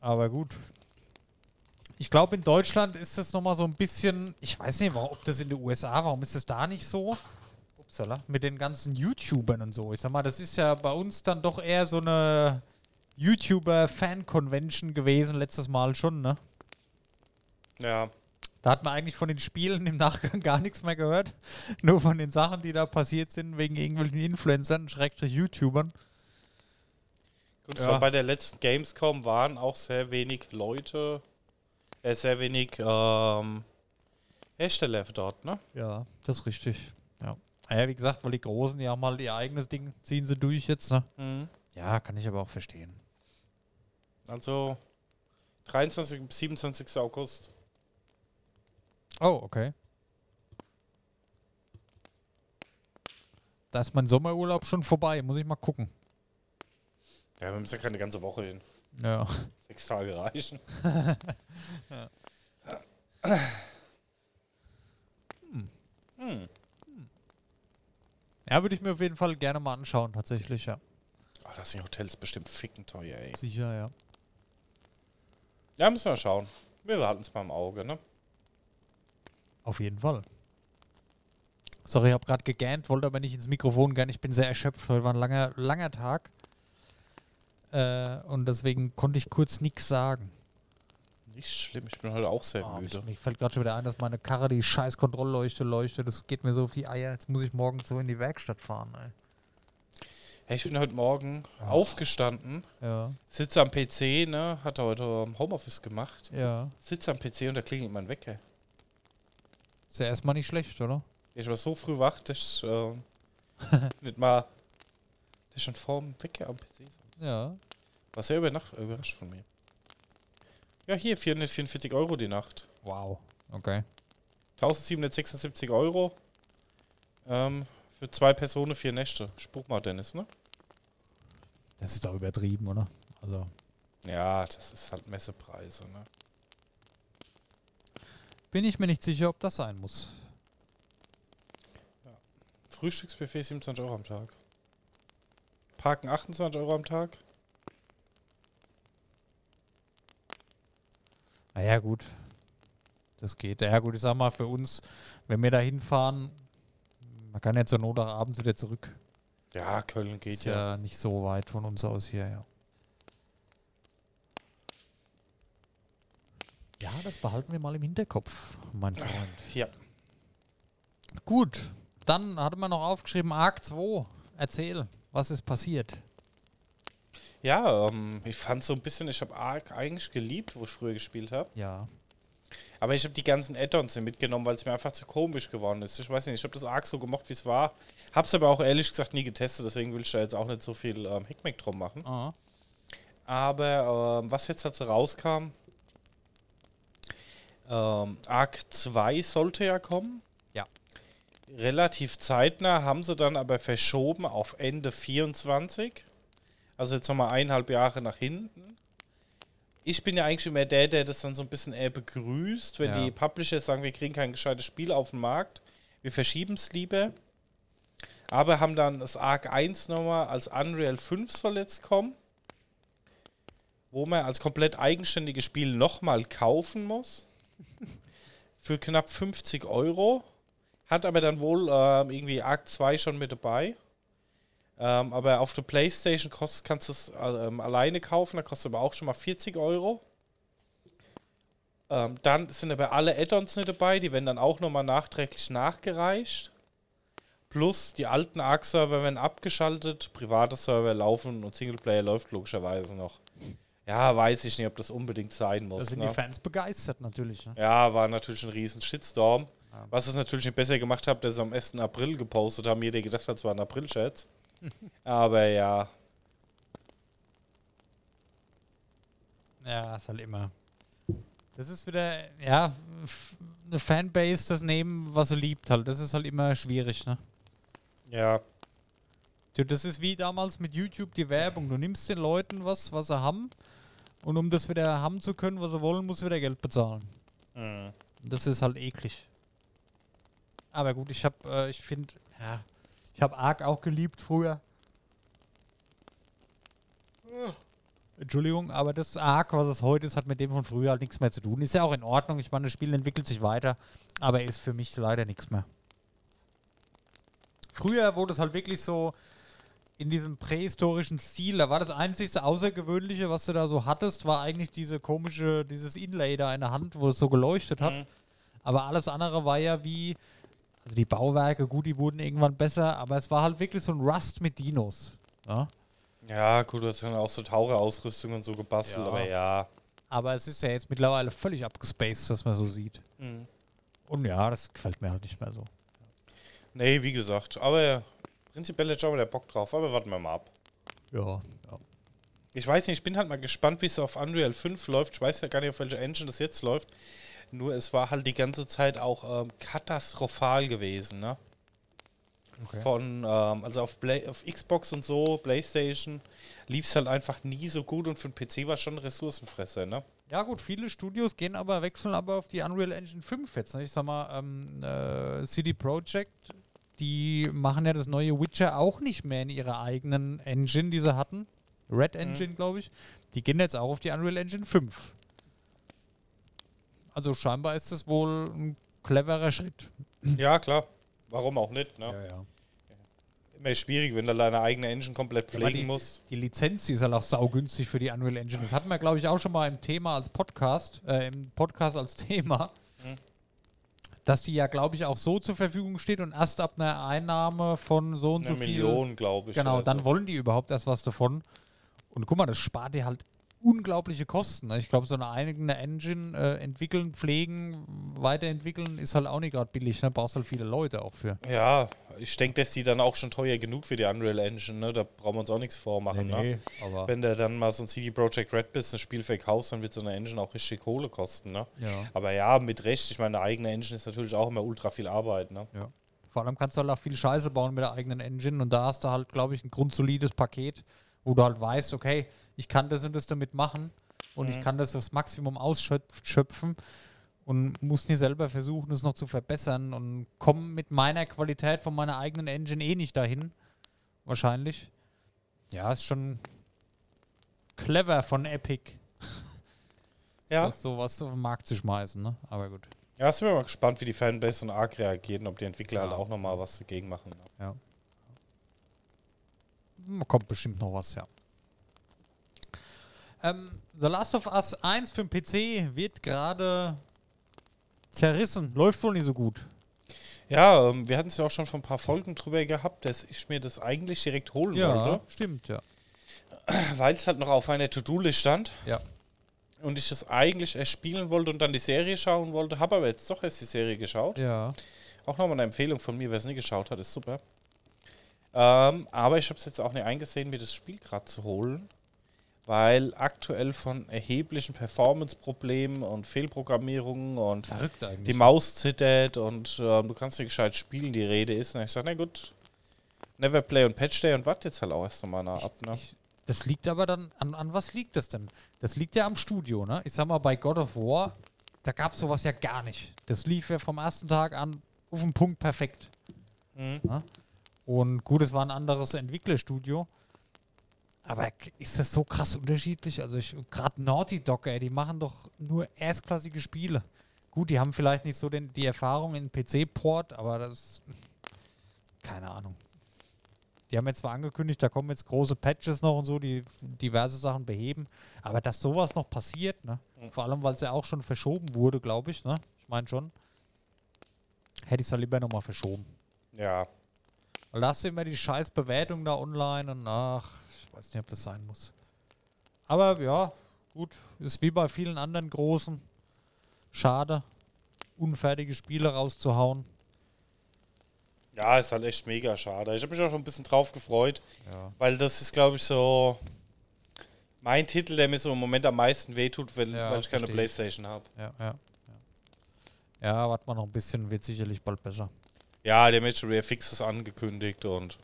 Aber gut. Ich glaube, in Deutschland ist das nochmal so ein bisschen, ich weiß nicht, warum- ob das in den USA, warum ist das da nicht so? Upsala, mit den ganzen YouTubern und so. Ich sag mal, das ist ja bei uns dann doch eher so eine YouTuber-Fan-Convention gewesen, letztes Mal schon, ne? Ja. Da hat man eigentlich von den Spielen im Nachgang gar nichts mehr gehört. Nur von den Sachen, die da passiert sind, wegen irgendwelchen Influencern, Schrägstrich YouTubern. Gut, Ja. so bei der letzten Gamescom waren auch sehr wenig Leute, äh, sehr wenig ähm, Hersteller dort, ne? Ja, das ist richtig. Ja. Ah Ja, wie gesagt, weil die Großen ja mal ihr eigenes Ding ziehen sie durch jetzt, ne? Ja, kann ich aber auch verstehen. Also 23. bis 27. August. Oh, okay. Da ist mein Sommerurlaub schon vorbei, muss ich mal gucken. Ja, wir müssen ja keine ganze Woche hin. Ja. Sechs Tage reichen. Hm. Ja, würde ich mir auf jeden Fall gerne mal anschauen, tatsächlich, ja. Ah, das sind Hotels bestimmt ficken teuer, ey. Sicher, ja. Ja, müssen wir schauen. Wir behalten es mal im Auge, ne? Auf jeden Fall. Sorry, ich habe gerade gegähnt, wollte aber nicht ins Mikrofon gern. Ich bin sehr erschöpft. Heute war ein langer, langer Tag. Äh, und deswegen konnte ich kurz nichts sagen. Nicht schlimm, ich bin heute auch sehr Oh, müde. mich, fällt gerade schon wieder ein, dass meine Karre die scheiß Kontrollleuchte leuchtet. Das geht mir so auf die Eier. Jetzt muss ich morgen so in die Werkstatt fahren. Ey. Hey, ich bin heute Morgen Ach. aufgestanden, Ja, sitze am PC, ne? Hat heute Homeoffice gemacht. ja. Sitze am PC und da klingelt mein Wecker. Ist ja erstmal nicht schlecht, oder? Ich war so früh wach, dass ich ähm, nicht mal dass ich schon vorm Wecker am PC saß. Ja. War sehr überrascht von mir. Ja, hier 444 Euro die Nacht. Wow. Okay. 1776 Euro ähm, für zwei Personen, vier Nächte. Spruch mal, Dennis, ne? Das ist doch übertrieben, oder? Also. Ja, das ist halt Messepreise, ne? Bin ich mir nicht sicher, ob das sein muss. Frühstücksbuffet 27 Euro am Tag. Parken 28 Euro am Tag. Naja, gut. Das geht. Ja, gut, ich sag mal, für uns, wenn wir da hinfahren, man kann ja zur Not auch abends wieder zurück. Ja, Köln geht Ist ja. ja nicht so weit von uns aus hier, ja. Ja, das behalten wir mal im Hinterkopf, mein Freund. Ja. Gut, dann hatte man noch aufgeschrieben, Arc 2. Erzähl, was ist passiert? Ja, ähm, ich fand so ein bisschen, ich habe Ark eigentlich geliebt, wo ich früher gespielt habe. Ja. Aber ich habe die ganzen Add-ons mitgenommen, weil es mir einfach zu komisch geworden ist. Ich weiß nicht, ich habe das Ark so gemocht, wie es war. Hab's aber auch ehrlich gesagt nie getestet, deswegen will ich da jetzt auch nicht so viel ähm, Hickmeck drum machen. Ah. Aber ähm, was jetzt dazu rauskam, ähm, Arc 2 sollte ja kommen. Ja. Relativ zeitnah haben sie dann aber verschoben auf Ende 24. Also jetzt nochmal eineinhalb Jahre nach hinten. Ich bin ja eigentlich immer der, der das dann so ein bisschen eher begrüßt, wenn Ja. die Publisher sagen, wir kriegen kein gescheites Spiel auf den Markt. Wir verschieben es lieber. Aber haben dann das Arc 1 nochmal als Unreal 5 soll jetzt kommen wo man als komplett eigenständiges Spiel nochmal kaufen muss. Für knapp 50 Euro. Hat aber dann wohl ähm, irgendwie Arc 2 schon mit dabei. Ähm, aber auf der Playstation kostet, kannst du es ähm, alleine kaufen, da kostet aber auch schon mal 40 Euro. Ähm, dann sind aber alle Add-ons nicht dabei, die werden dann auch nochmal nachträglich nachgereicht. Plus die alten ARC-Server werden abgeschaltet, private Server laufen und Singleplayer läuft logischerweise noch. Ja, weiß ich nicht, ob das unbedingt sein muss. Da sind ne? die Fans begeistert natürlich. Ne? Ja, war natürlich ein riesen Shitstorm. Was es natürlich nicht besser gemacht hat, dass sie am 1. April gepostet haben. Jeder gedacht hat, es war ein April-Scherz. Aber ja, Ja, ist halt immer. Das ist wieder, ja, eine Fanbase das nehmen, was sie liebt halt. Das ist halt immer schwierig, ne? ja, Du, Das ist wie damals mit YouTube die Werbung. Du nimmst den Leuten was, was sie haben. Und um das wieder haben zu können, was sie wollen, musst du wieder Geld bezahlen. Mhm. Das ist halt eklig. Aber gut, ich hab, äh, ich finde, ja, ich habe Ark auch geliebt früher. Entschuldigung, aber das Ark, was es heute ist, hat mit dem von früher halt nichts mehr zu tun. Ist ja auch in Ordnung. Ich meine, das Spiel entwickelt sich weiter, aber ist für mich leider nichts mehr. Früher wurde es halt wirklich so in diesem prähistorischen Stil. Da war das einzigste Außergewöhnliche, was du da so hattest, war eigentlich diese komische, dieses Inlay da in der Hand, wo es so geleuchtet hat. Mhm. Aber alles andere war ja wie, also die Bauwerke, gut, die wurden irgendwann besser, aber es war halt wirklich so ein Rust mit Dinos. Ja? ja, gut, du hast dann auch so Taucherausrüstung und so gebastelt, Ja. aber ja. Aber es ist ja jetzt mittlerweile völlig abgespaced, dass man so sieht. Mhm. Und ja, das gefällt mir halt nicht mehr so. Nee, wie gesagt, aber prinzipiell hätte ich auch wieder Bock drauf, aber warten wir mal ab. Ja, ja. Ich weiß nicht, ich bin halt mal gespannt, wie es auf Unreal 5 läuft. Ich weiß ja gar nicht, auf welcher Engine das jetzt läuft. Nur es war halt die ganze Zeit auch ähm, katastrophal gewesen, ne? Okay. Von, ähm, also auf, Play auf Xbox und so, Playstation, lief es halt einfach nie so gut und für den PC war es schon Ressourcenfresser, ne? Ja gut, viele Studios gehen aber, wechseln aber auf die Unreal Engine 5 jetzt. Ne? Ich sag mal, ähm, äh, CD Projekt, die machen ja das neue Witcher auch nicht mehr in ihrer eigenen Engine, die sie hatten. Red Engine, glaube ich. Die gehen jetzt auch auf die Unreal Engine 5. Also scheinbar ist es wohl ein cleverer Schritt. Ja, klar. Warum auch nicht, ne? ja. Immer schwierig, wenn du deine eigene Engine komplett Ja, pflegen die, musst. Die Lizenz, die ist halt auch saugünstig für die Unreal Engine. Das hatten wir, glaube ich, auch schon mal im Thema als Podcast, äh, im Podcast als Thema, Mhm. dass die ja, glaube ich, auch so zur Verfügung steht und erst ab einer Einnahme von so und Eine so viel. Million, glaube ich. Genau, dann so. wollen die überhaupt erst was davon. Und guck mal, das spart dir halt unglaubliche Kosten. Ne? Ich glaube, so eine eigene Engine äh, entwickeln, pflegen, weiterentwickeln ist halt auch nicht gerade billig. Ne? Brauchst halt viele Leute auch für. Ja, ich denke, dass die dann auch schon teuer genug für die Unreal Engine, ne? Da brauchen wir uns auch nichts vormachen, ne? aber. Wenn du dann mal so ein CD Projekt Red bist, ein Spiel verkaufst, dann wird so eine Engine auch richtig Kohle kosten, ne? ja. Aber ja, mit Recht, ich meine, eine eigene Engine ist natürlich auch immer ultra viel Arbeit, ne? Ja. Vor allem kannst du halt auch viel Scheiße bauen mit der eigenen Engine und da hast du halt, glaube ich, ein grundsolides Paket, wo du halt weißt, okay, ich kann das und das damit machen und ich kann das aufs Maximum ausschöpfen und muss nie selber versuchen, es noch zu verbessern und komme mit meiner Qualität von meiner eigenen Engine eh nicht dahin. Wahrscheinlich. Ja, ist schon clever von Epic, Ja. so, sowas auf den Markt zu schmeißen, ne? Aber gut. Ja, sind wir mal gespannt, wie die Fanbase und Arc reagieren, ob die Entwickler Ja. halt auch nochmal was dagegen machen. Ne? Ja. Kommt bestimmt noch was, ja. Ähm, The Last of Us 1 für den PC wird gerade zerrissen. Läuft wohl nicht so gut. Ja, ähm, wir hatten es ja auch schon vor ein paar Folgen drüber gehabt, dass ich mir das eigentlich direkt holen wollte, stimmt, ja. weil es halt noch auf einer To-Do-List stand. Ja. Und ich das eigentlich erst spielen wollte und dann die Serie schauen wollte, habe aber jetzt doch erst die Serie geschaut. Ja. Auch nochmal eine Empfehlung von mir, wer es nie geschaut hat, ist super. Ähm, aber ich habe es jetzt auch nicht eingesehen, mir das Spiel gerade zu holen, weil aktuell von erheblichen Performance-Problemen und Fehlprogrammierungen und die Maus zittert und ähm, du kannst nicht gescheit spielen, die Rede ist. Und ich sage, na gut, never play und patch day und warte jetzt halt auch erst nochmal nach ab. Ne? Ich, das liegt aber dann, an, an was liegt das denn? Das liegt ja am Studio, ne? Ich sag mal, bei God of War, da gab es sowas ja gar nicht. Das lief ja vom ersten Tag an auf den Punkt perfekt. Mhm. Und gut, es war ein anderes Entwicklerstudio. Aber ist das so krass unterschiedlich? Also ich gerade Naughty Dog, ey, die machen doch nur erstklassige Spiele. Gut, die haben vielleicht nicht so den, die Erfahrung in PC-Port, aber das keine Ahnung. Die haben jetzt zwar angekündigt, da kommen jetzt große Patches noch und so, die diverse Sachen beheben. Aber dass sowas noch passiert, ne? Mhm. Vor allem, weil es ja auch schon verschoben wurde, glaube ich, ne? Ich meine schon. Hätte ich es ja lieber nochmal verschoben. Ja. Du immer die scheiß Bewertung da online und ach, ich weiß nicht, ob das sein muss. Aber ja, gut, ist wie bei vielen anderen großen. Schade, unfertige Spiele rauszuhauen. Ja, ist halt echt mega schade. Ich habe mich auch schon ein bisschen drauf gefreut, Ja. weil das ist, glaube ich, so mein Titel, der mir so im Moment am meisten wehtut, wenn, Ja, weil ich keine. Playstation habe. Ja, ja. Ja, ja warte mal noch ein bisschen, wird sicherlich bald besser. Ja, der Rare Fix ist angekündigt und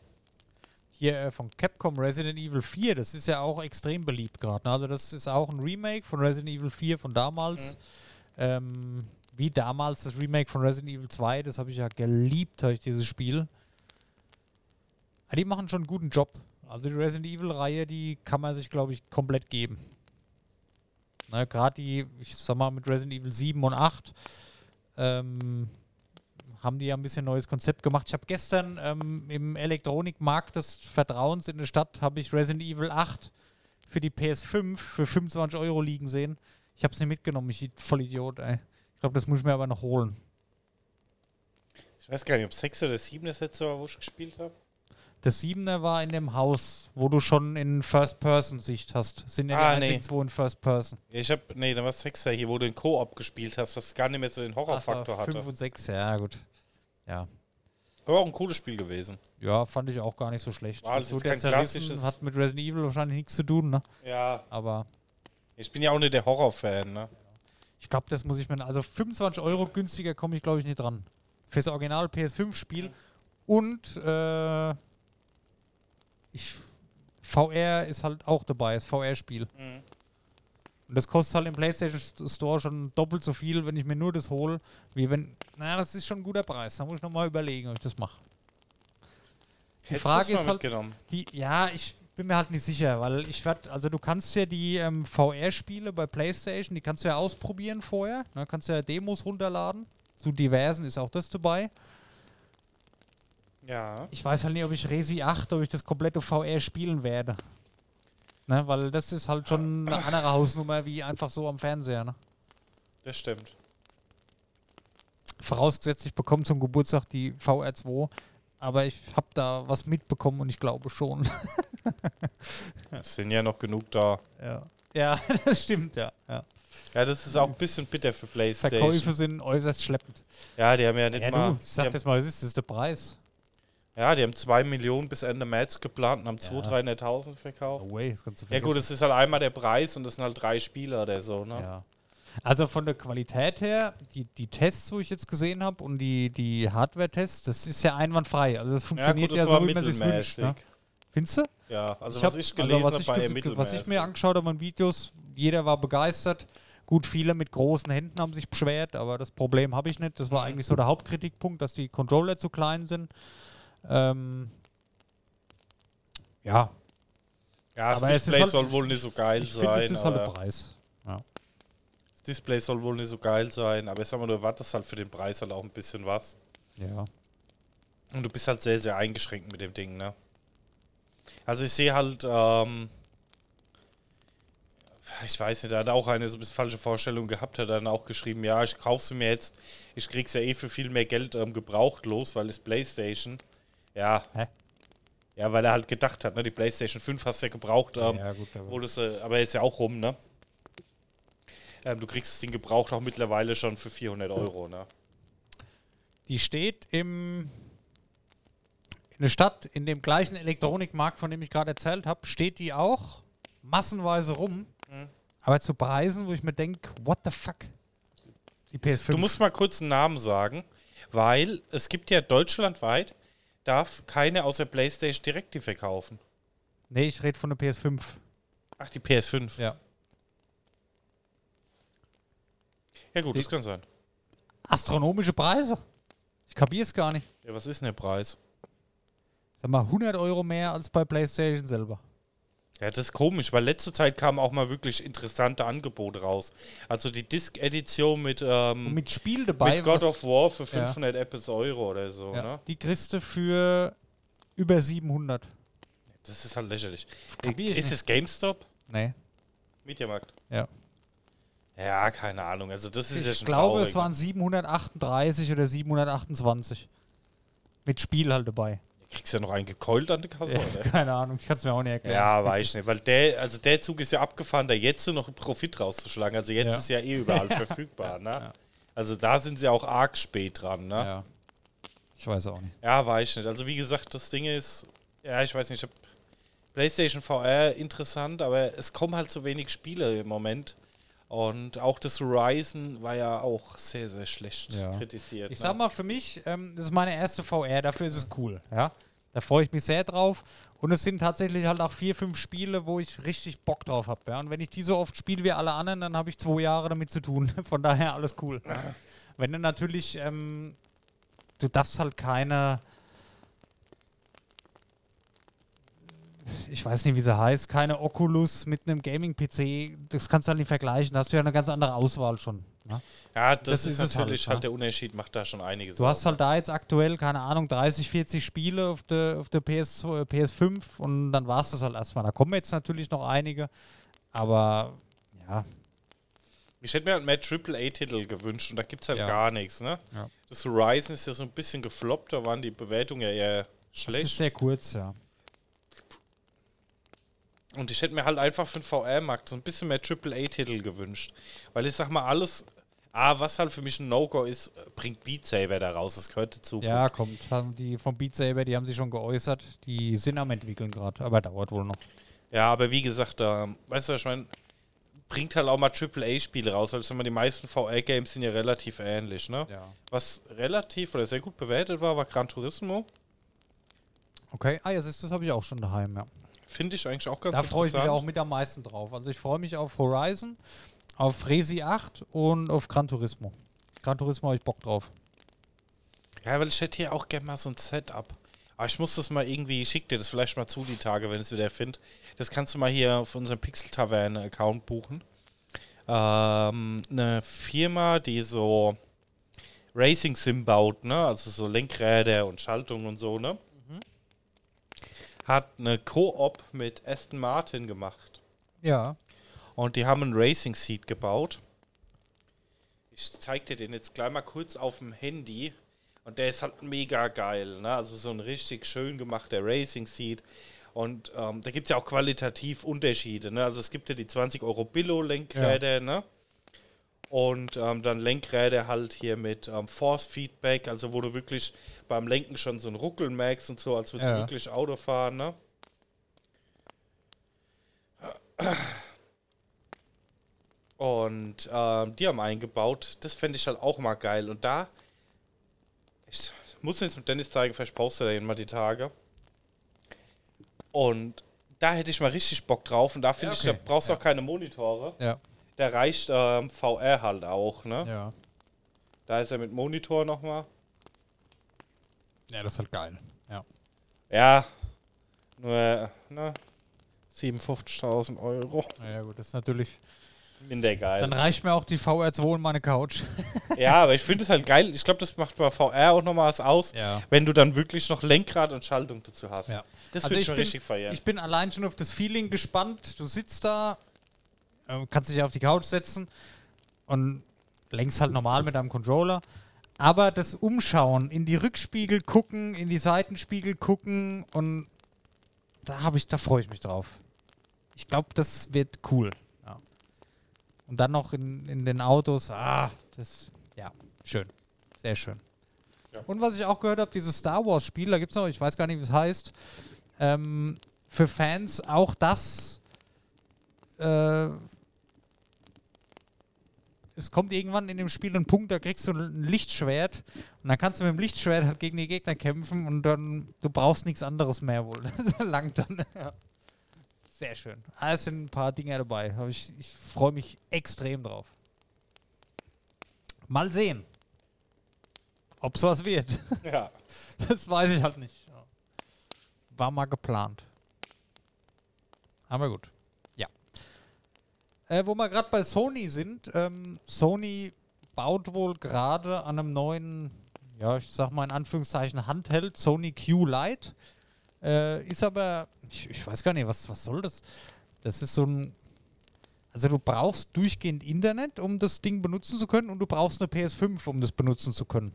Hier äh, von Capcom Resident Evil 4, das ist ja auch extrem beliebt gerade. Ne? Also das ist auch ein Remake von Resident Evil 4 von damals. Ähm, wie damals das Remake von Resident Evil 2, das habe ich ja geliebt, habe ich dieses Spiel. Aber die machen schon einen guten Job. Also die Resident Evil-Reihe, die kann man sich, glaube ich, komplett geben. Gerade die, ich sag mal, mit Resident Evil 7 und 8 ähm, haben die ja ein bisschen neues Konzept gemacht. Ich habe gestern ähm, im Elektronikmarkt des Vertrauens in der Stadt habe ich Resident Evil 8 für die PS5 für 25 Euro liegen sehen. Ich habe es nicht mitgenommen, ich voll Idiot, ey. Ich glaube, das muss ich mir aber noch holen. ich weiß gar nicht, ob 6 oder 7 das letzte war, wo ich gespielt habe. Das Siebener war in dem Haus, wo du schon in First-Person-Sicht hast. Sind ja Ah, die nee. einzigen zwei in First-Person. Ja, ich habe, nee, da war 6 hier, wo du in Koop gespielt hast, was gar nicht mehr so den Horrorfaktor Ach, hatte. 5 und 6, ja gut. Ja. Aber auch ein cooles Spiel gewesen. Ja, fand ich auch gar nicht so schlecht. War also Das wurde ja kein zerrissen, klassisches- hat mit Resident Evil wahrscheinlich nichts zu tun, ne? Ja. Aber Ich bin ja auch nicht der Horrorfan, ne? ich glaube, das muss ich mir. Also 25 Euro günstiger komme ich, glaube ich, nicht dran. Fürs Original PS5-Spiel. Und äh, ich, VR ist halt auch dabei, das VR-Spiel. Mhm. Und das kostet halt im PlayStation Store schon doppelt so viel, wenn ich mir nur das hole, wie wenn. Na, das ist schon ein guter Preis. Da muss ich nochmal überlegen, ob ich das mache. Die Hättest Frage ist halt, die, ja, ich bin mir halt nicht sicher, weil ich werde, also du kannst ja die ähm, VR-Spiele bei PlayStation, die kannst du ja ausprobieren vorher. Ne? Kannst ja Demos runterladen. Zu diversen ist auch das dabei. Ja. Ich weiß halt nicht, ob ich Resi 8, ob ich das komplette VR spielen werde. Ne? Weil das ist halt schon eine andere Hausnummer wie einfach so am Fernseher. Ne? Das stimmt. Vorausgesetzt, ich bekomme zum Geburtstag die VR2. Aber ich habe da was mitbekommen und ich glaube schon. Es sind ja noch genug da. ja. ja, das stimmt, ja. ja. Ja, das ist auch ein bisschen bitter für PlayStation. Verkäufe sind äußerst schleppend. Ja, die haben ja nicht Ja, mal. du, sag das mal, was ist das ist der Preis? Ja, die haben 2 Millionen bis Ende März geplant und haben 200.000, 300.000 verkauft. No way, das kannst du Ja, gut, es ist halt einmal der Preis und das sind halt drei Spieler oder so, ne? Ja. Also von der Qualität her, die, die Tests, wo ich jetzt gesehen habe und die, die Hardware-Tests, das ist ja einwandfrei. Also das Ja, funktioniert gut, ja, das war so, wie man sich wünscht. Ne? Findest du? Ja, also Ich was hab- ich gelesen was habe, ich war eher ges- mittelmäßig. Was ich mir angeschaut habe an Videos, jeder war begeistert. Gut, viele mit großen Händen haben sich beschwert, aber das Problem habe ich nicht. Das war eigentlich so der Hauptkritikpunkt, dass die Controller zu klein sind. Ähm, ja, ja, das aber Display halt- soll wohl nicht so geil ich sein. es ist halt der Preis. das Display soll wohl nicht so geil sein, aber ich sag mal, du erwartest halt für den Preis halt auch ein bisschen was. Ja. Und du bist halt sehr, sehr eingeschränkt mit dem Ding, ne? Also ich sehe halt, ähm, ich weiß nicht, da hat auch eine so ein bisschen falsche Vorstellung gehabt, hat dann auch geschrieben, ja, ich kaufe sie mir jetzt, ich krieg's ja eh für viel mehr Geld ähm, gebraucht los, weil es Playstation. Ja. Hä? Ja, weil er halt gedacht hat, ne, die Playstation 5 hast du ja gebraucht, ähm, ja, gut. Aber wo das, äh, aber ist ja auch rum, ne? Ähm, du kriegst das Ding gebraucht auch mittlerweile schon für 400 Euro, ne? Die steht im in der Stadt, in dem gleichen Elektronikmarkt, von dem ich gerade erzählt habe, steht die auch massenweise rum. Mhm. Aber zu Preisen, wo ich mir denke, what the fuck? Die PS5. Du musst mal kurz einen Namen sagen, weil es gibt ja deutschlandweit, darf keine außer PlayStation direkt die verkaufen. nee, ich rede von der PS5. Ach, die PS5. Ja. Ja gut, Die- das kann sein. Astronomische Preise. Ich kapiere es gar nicht. Ja, was ist denn der Preis? Sag mal, 100 Euro mehr als bei PlayStation selber. Ja, das ist komisch, weil letzte Zeit kamen auch mal wirklich interessante Angebote raus. Also die Disc-Edition mit, ähm, mit Spiel dabei. mit God of War für Ja. 500 Euro oder so, ja, ne? Die kriegst du für Über 700. Das ist halt lächerlich. Ich Ist nicht. es GameStop? Nee. Mediamarkt. Ja. Ja, keine Ahnung. Also das ist ja Ich schon glaube, traurig. es waren 738 oder 728. Mit Spiel halt dabei. Kriegst ja noch einen gekeult an der Kasse, Ja, oder? keine Ahnung, ich kann es mir auch nicht erklären. Ja, weiß ich nicht. Weil der, also der Zug ist ja abgefahren, da jetzt noch Profit rauszuschlagen. Also jetzt Ja. ist ja eh überall verfügbar, ne? Ja. Also da sind sie auch arg spät dran, ne? Ja. Ja. Ich weiß auch nicht. weiß ich nicht. Also wie gesagt, das Ding ist, ja, ich weiß nicht, ich hab PlayStation VR interessant, aber es kommen halt so wenig Spiele im Moment. Und auch das Horizon war ja auch sehr, sehr schlecht Ja. kritisiert. Ich ne? sag mal, für mich, ähm, das ist meine erste VR, dafür ist es cool. Ja? Da freue ich mich sehr drauf. Und es sind tatsächlich halt auch vier, fünf Spiele, wo ich richtig Bock drauf habe. Ja? Und wenn ich die so oft spiele wie alle anderen, dann habe ich zwei Jahre damit zu tun. Von daher alles cool. Wenn du natürlich, ähm, du darfst halt keine, ich weiß nicht, wie sie heißt, keine Oculus mit einem Gaming-PC, das kannst du halt nicht vergleichen. Da hast du ja eine ganz andere Auswahl schon. Ne? Ja, das, Das ist, ist natürlich halt, halt, ne? der Unterschied, macht da schon einiges Du hast halt da jetzt aktuell, keine Ahnung, 30, 40 Spiele auf der, auf der PS, äh, PS5 und dann war es das halt erstmal. Da kommen jetzt natürlich noch einige, aber ja, Ich hätte mir halt mehr AAA-Titel gewünscht und da gibt es halt Ja. gar nichts, ne? Ja. Das Horizon ist ja so ein bisschen gefloppt, da waren die Bewertungen ja eher das ist schlecht. sehr kurz, ja. Und ich hätte mir halt einfach für den VR-Markt so ein bisschen mehr AAA-Titel gewünscht. Weil ich sag mal, alles, ah, was halt für mich ein No-Go ist, bringt Beat Saber da raus, das gehört dazu. Ja, kommt. Haben die vom Beat Saber, die haben sich schon geäußert, die sind am entwickeln gerade, aber dauert wohl noch. Ja, aber wie gesagt, da, weißt du, was ich meine, bringt halt auch mal AAA-Spiele raus, mal, die meisten VR-Games sind ja relativ ähnlich, ne? Ja. Was relativ oder sehr gut bewertet war, war Gran Turismo. Okay, ah ja, das habe ich auch schon daheim, ja. Finde ich eigentlich auch ganz Da freue ich mich interessant. auch mit am meisten drauf. Also ich freue mich auf Horizon, auf Resi 8 und auf Gran Turismo. Gran Turismo habe ich Bock drauf. Ja, weil ich hätte hier auch gerne mal so ein Setup. Aber ich muss das mal irgendwie, ich schick dir das vielleicht mal zu die Tage, wenn ich es wieder finde. Das kannst du mal hier auf unserem Pixel Taverne Account buchen. Ähm, eine Firma, die so Racing Sim baut, ne? Also so Lenkräder und Schaltungen und so, ne? Hat eine Koop mit Aston Martin gemacht. Ja. Und die haben einen Racing Seat gebaut. Ich zeig dir den jetzt gleich mal kurz auf dem Handy. Und der ist halt mega geil. Ne? Also so ein richtig schön gemachter Racing Seat. Und ähm, da gibt es ja auch qualitativ Unterschiede. Ne? Also es gibt ja die 20 Euro Billo-Lenkräder. Ne? Und ähm, dann Lenkräder halt hier mit ähm, Force Feedback. Also wo du wirklich beim Lenken schon so ein Ruckeln merkst und so, als würdest Ja. du wirklich Auto fahren. Ne? Und ähm, die haben eingebaut. Das fände ich halt auch mal geil. Und da, ich muss jetzt mit Dennis zeigen, vielleicht brauchst du da mal die Tage. Und da hätte ich mal richtig Bock drauf. Und da finde Ja, ich, da okay. brauchst du Ja. auch keine Monitore. Ja. Da reicht ähm, VR halt auch, ne? Ja. Da ist er mit Monitor nochmal. Ja, das ist halt geil. Ja. Ja, nur, ne? 57.000 Euro. Ja, gut, das ist natürlich. Minder geil. Dann reicht mir auch die VR2 und meine Couch. ja, aber ich finde es halt geil. Ich glaube, das macht bei VR auch nochmal was aus. Ja. wenn du dann wirklich noch Lenkrad und Schaltung dazu hast. Ja. Das Also würde ich schon bin- richtig feiern. Ich bin allein schon auf das Feeling gespannt. Du sitzt da, kannst dich auf die Couch setzen und lenkst halt normal mit deinem Controller. Aber das Umschauen, in die Rückspiegel gucken, in die Seitenspiegel gucken und da habe ich, da freue ich mich drauf. Ich glaube, das wird cool. Ja. Und dann noch in, in den Autos, ah, das, ja, schön. Sehr schön. Ja. Und was ich auch gehört habe, dieses Star Wars Spiel, da gibt es noch, ich weiß gar nicht, wie es heißt, ähm, für Fans auch das. Äh, es kommt irgendwann in dem Spiel ein Punkt, da kriegst du ein Lichtschwert und dann kannst du mit dem Lichtschwert halt gegen die Gegner kämpfen und dann du brauchst nichts anderes mehr wohl. Das langt dann. Ja. Sehr schön. Ah, es sind ein paar Dinge dabei. Ich ich freue mich extrem drauf. Mal sehen, ob es was wird. ja. Das weiß ich halt nicht. War mal geplant. Aber gut. Äh, wo wir gerade bei Sony sind, ähm, Sony baut wohl gerade an einem neuen, ja, ich sag mal in Anführungszeichen Handheld, Sony Q Lite. Äh, ist aber, ich, ich weiß gar nicht, was, was soll das? Das ist so ein. Also du brauchst durchgehend Internet, um das Ding benutzen zu können, und du brauchst eine PS5, um das benutzen zu können.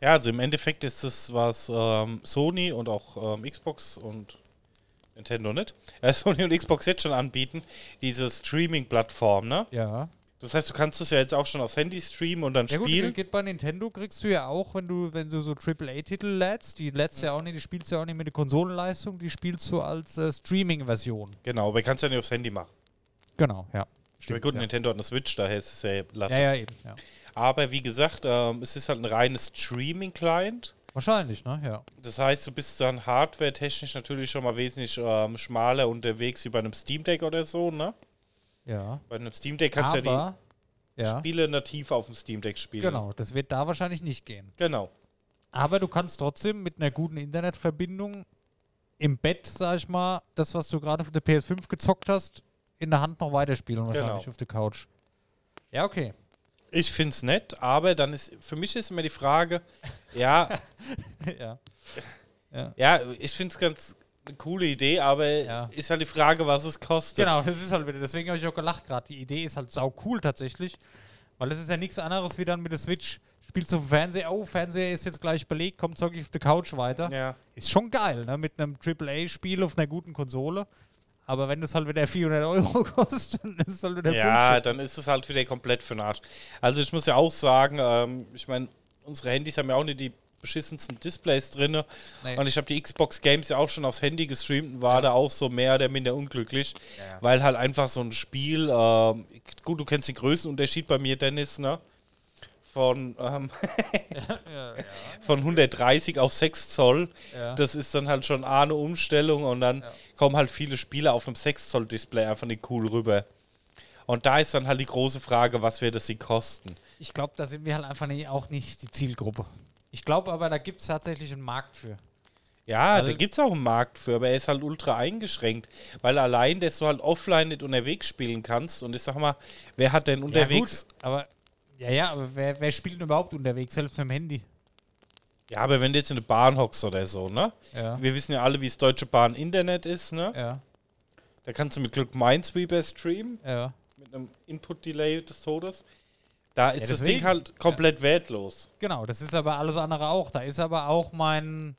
Ja, also im Endeffekt ist das, was ähm, Sony und auch ähm, Xbox und Nintendo nicht, äh, Sony und Xbox jetzt schon anbieten, diese Streaming-Plattform, ne? Ja. Das heißt, du kannst es ja jetzt auch schon aufs Handy streamen und dann Ja gut, spielen. geht bei Nintendo kriegst du ja auch, wenn du, wenn du so AAA-Titel lädst, die lädst ja auch nicht, die spielst du ja auch nicht mit der Konsolenleistung, die spielst du als äh, Streaming-Version. Genau, aber kannst ja nicht aufs Handy machen. Genau, ja. aber gut, ja. Nintendo hat eine Switch, daher ist es ja Latte. ja, ja, eben, ja. Aber wie gesagt, ähm, es ist halt ein reines Streaming-Client. Wahrscheinlich, ne? Ja. Das heißt, du bist dann hardware-technisch natürlich schon mal wesentlich ähm, schmaler unterwegs wie bei einem Steam Deck oder so, ne? Ja. Bei einem Steam Deck kannst du ja die ja, Spiele nativ auf dem Steam Deck spielen. genau, das wird da wahrscheinlich nicht gehen. Genau. Aber du kannst trotzdem mit einer guten Internetverbindung im Bett, sag ich mal, das, was du gerade auf der PS5 gezockt hast, in der Hand noch weiterspielen, wahrscheinlich Genau. auf der Couch. Ja, okay. Ich finde es nett, aber dann ist für mich ist immer die Frage, ja, ja. ja, ich finde es ganz eine coole Idee, aber Ja. ist halt die Frage, was es kostet. Genau, das ist halt wieder, deswegen habe ich auch gelacht gerade. Die Idee ist halt sau cool tatsächlich, weil es ist ja nichts anderes wie dann mit der Switch. Spielst du Fernseher, oh, Fernseher ist jetzt gleich belegt, komm, zock ich auf der Couch weiter. Ja. Ist schon geil, ne? Mit einem AAA-Spiel auf einer guten Konsole. Aber wenn das halt wieder 400 Euro kostet, dann ist es halt wieder Ja, Bullshit. dann ist es halt wieder komplett für den Arsch. Also ich muss ja auch sagen, ähm, ich meine, unsere Handys haben ja auch nicht die beschissensten Displays drin. Nee. Und ich habe die Xbox Games ja auch schon aufs Handy gestreamt und war da auch so mehr oder minder unglücklich, Ja. weil halt einfach so ein Spiel, ähm, gut, du kennst den Größenunterschied bei mir, Dennis, ne? Von, ähm, ja, ja, von 130 auf 6 Zoll. ja. Das ist dann halt schon A, eine Umstellung und dann Ja. kommen halt viele Spiele auf einem 6 Zoll Display einfach nicht cool rüber. Und da ist dann halt die große Frage, was wird das sie kosten? Ich glaube, da sind wir halt einfach nie, auch nicht die Zielgruppe. Ich glaube aber, da gibt es tatsächlich einen Markt für. Ja, Also- da gibt es auch einen Markt für, aber er ist halt ultra eingeschränkt, weil allein, dass du halt offline nicht unterwegs spielen kannst und ich sag mal, wer hat denn unterwegs... Ja, gut, aber ja, ja, aber wer, wer spielt denn überhaupt unterwegs, selbst mit dem Handy? Ja, aber wenn du jetzt in eine Bahn hockst oder so, ne? Ja. Wir wissen ja alle, wie es Deutsche Bahn Internet ist, ne? Ja, Da kannst du mit Glück Minesweeper streamen, ja. mit einem Input-Delay des Todes. Da ist das deswegen. Ding halt komplett wertlos. Genau, das ist aber alles andere auch. Da ist aber auch mein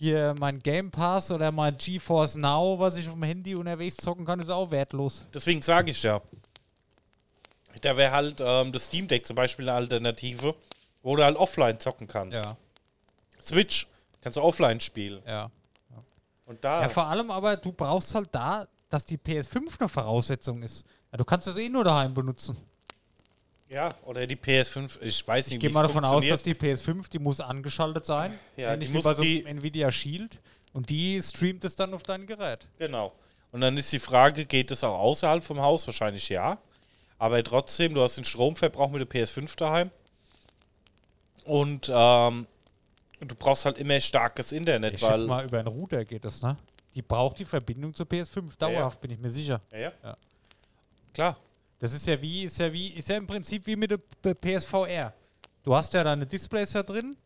hier mein Game Pass oder mein GeForce Now, was ich auf dem Handy unterwegs zocken kann, ist auch wertlos. Deswegen sage ich ja. Da wäre halt ähm, das Steam Deck zum Beispiel eine Alternative, wo du halt offline zocken kannst. Switch kannst du offline spielen. ja. Und da. Ja, vor allem aber, du brauchst halt da, dass die PS5 eine Voraussetzung ist. Ja, du kannst es eh nur daheim benutzen. Ja, oder die PS5, ich weiß nicht, Ich gehe wie mal es davon aus, dass die PS5, die muss angeschaltet sein. Ja, die wie muss bei so die- einem Nvidia Shield. Und die streamt es dann auf dein Gerät. Genau. Und dann ist die Frage, geht es auch außerhalb vom Haus? Wahrscheinlich ja. Aber trotzdem, du hast den Stromverbrauch mit der PS5 daheim. Und ähm, du brauchst halt immer starkes Internet, Ich weil. mal, über einen Router geht das, ne? Die braucht die Verbindung zur PS5. Dauerhaft, bin ich mir sicher. ja, ja. Ja. Klar. Das ist ja wie, ist ja wie, ist ja im Prinzip wie mit der PSVR. Du hast ja deine Displays da drin.